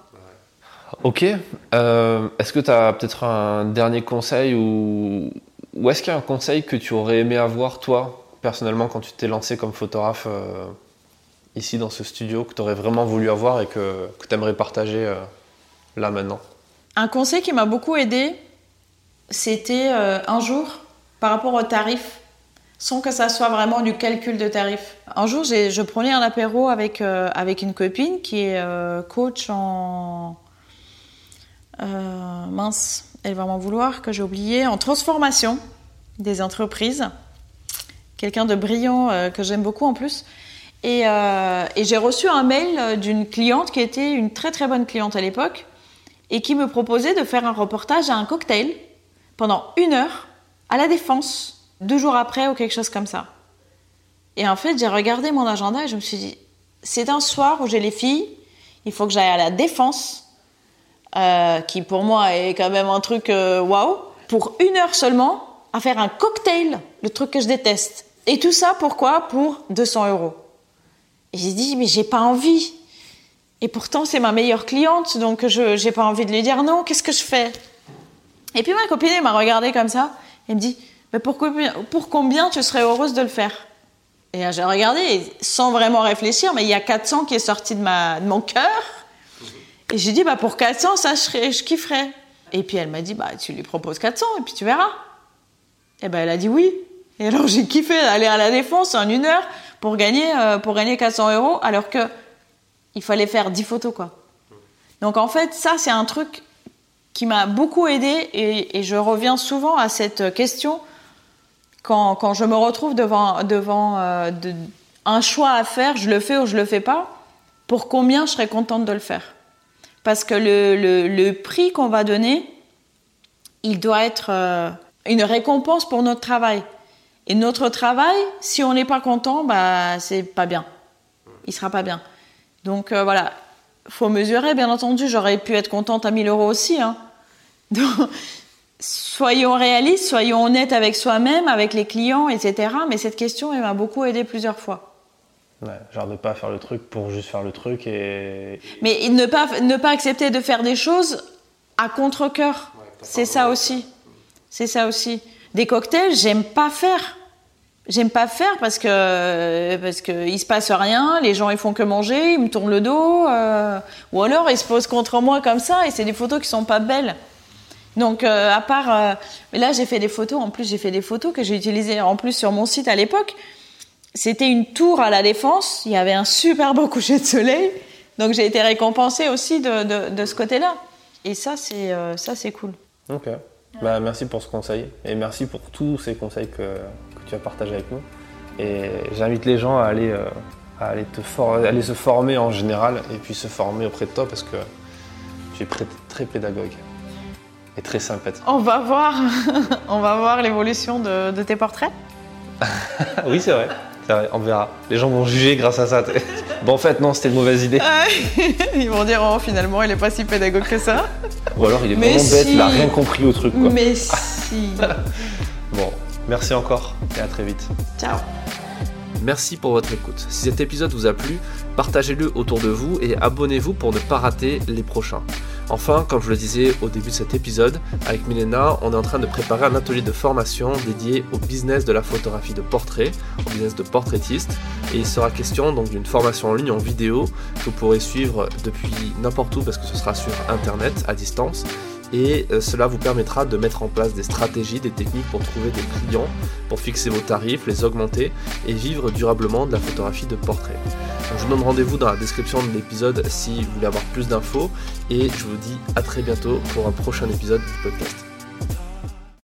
B: Ok. Euh, est-ce que tu as peut-être un dernier conseil ou, ou est-ce qu'il y a un conseil que tu aurais aimé avoir, toi, personnellement, quand tu t'es lancé comme photographe euh, ici dans ce studio, que tu aurais vraiment voulu avoir et que, que tu aimerais partager euh, là maintenant
A: Un conseil qui m'a beaucoup aidé, c'était euh, un jour, par rapport au tarif, sans que ça soit vraiment du calcul de tarif. Un jour, je prenais un apéro avec, euh, avec une copine qui est coach en. mince, elle va m'en vouloir que j'ai oublié, en transformation des entreprises. Quelqu'un de brillant que j'aime beaucoup en plus. Et, euh, et j'ai reçu un mail d'une cliente qui était une très très bonne cliente à l'époque et qui me proposait de faire un reportage à un cocktail pendant une heure à la Défense, deux jours après ou quelque chose comme ça. Et en fait, j'ai regardé mon agenda et je me suis dit, c'est un soir où j'ai les filles, il faut que j'aille à la Défense, euh, qui pour moi est quand même un truc euh, waouh, pour une heure seulement, à faire un cocktail, le truc que je déteste. Et tout ça, pourquoi? Pour 200 euros. Et j'ai dit, mais j'ai pas envie. Et pourtant, c'est ma meilleure cliente, donc je j'ai pas envie de lui dire non, qu'est-ce que je fais? Et puis ma copine, elle m'a regardé comme ça, et me dit, mais pour combien, pour combien tu serais heureuse de le faire? Et j'ai regardé, sans vraiment réfléchir, mais il y a 400 qui est sorti de, ma, de mon cœur. Et j'ai dit, bah pour 400, ça, je, kifferais. Et puis elle m'a dit, bah tu lui proposes 400, et puis tu verras. Et ben elle a dit oui. Et alors j'ai kiffé d'aller à la défense en une heure pour gagner, euh, pour gagner 400 euros, alors que il fallait faire 10 photos, quoi. Donc en fait, ça, c'est un truc qui m'a beaucoup aidé et, je reviens souvent à cette question quand, quand je me retrouve devant, devant euh, un choix à faire, je le fais ou je le fais pas, pour combien je serais contente de le faire. Parce que le, le, le prix qu'on va donner, il doit être euh, une récompense pour notre travail. Et notre travail, si on n'est pas content, bah c'est pas bien. Il sera pas bien. Donc euh, voilà, faut mesurer, bien entendu. J'aurais pu être contente à 1000 euros aussi. Hein. Donc, soyons réalistes, soyons honnêtes avec soi-même, avec les clients, etc. Mais cette question, elle m'a beaucoup aidé plusieurs fois.
B: Ouais, genre de pas faire le truc pour juste faire le truc et.
A: Mais ne pas, ne pas accepter de faire des choses à contre-coeur. c'est ça aussi. C'est ça aussi. Des cocktails, j'aime pas faire. J'aime pas faire parce que parce que il se passe rien, les gens ils font que manger, ils me tournent le dos, euh, ou alors ils se posent contre moi comme ça et c'est des photos qui sont pas belles. Donc euh, à part euh, là j'ai fait des photos, en plus j'ai fait des photos que j'ai utilisées en plus sur mon site à l'époque. C'était une tour à la défense, il y avait un super beau coucher de soleil, donc j'ai été récompensée aussi de, de, de ce côté-là. Et ça c'est euh, ça c'est cool.
B: Ok. Bah, merci pour ce conseil et merci pour tous ces conseils que, que tu as partagés avec nous. Et j'invite les gens à aller, euh, à aller, te for- aller se former en général et puis se former auprès de toi parce que
C: Tu es très pédagogue et très sympathique.
A: On va voir, on va voir l'évolution de, tes portraits.
C: oui, c'est vrai. Vrai. On verra. Les gens vont juger grâce à ça. Bon, en fait, non, c'était une mauvaise idée.
A: Ils vont dire, oh, finalement, il est pas si pédagogue que ça.
C: Ou alors, il est vraiment bête, il a rien compris au truc. Quoi.
A: Mais si.
C: bon, merci encore et à très vite.
A: Ciao.
B: Merci pour votre écoute. Si cet épisode vous a plu, partagez-le autour de vous et abonnez-vous pour ne pas rater les prochains. Enfin, comme je le disais au début de cet épisode, avec Milena, on est en train de préparer un atelier de formation dédié au business de la photographie de portrait, au business de portraitiste. Et il sera question donc d'une formation en ligne en vidéo que vous pourrez suivre depuis n'importe où parce que ce sera sur internet à distance et euh, cela vous permettra de mettre en place des stratégies, des techniques pour trouver des clients, pour fixer vos tarifs, les augmenter et vivre durablement de la photographie de portrait. je vous donne rendez-vous dans la description de l'épisode si vous voulez avoir plus d'infos et je vous dis à très bientôt pour un prochain épisode du podcast.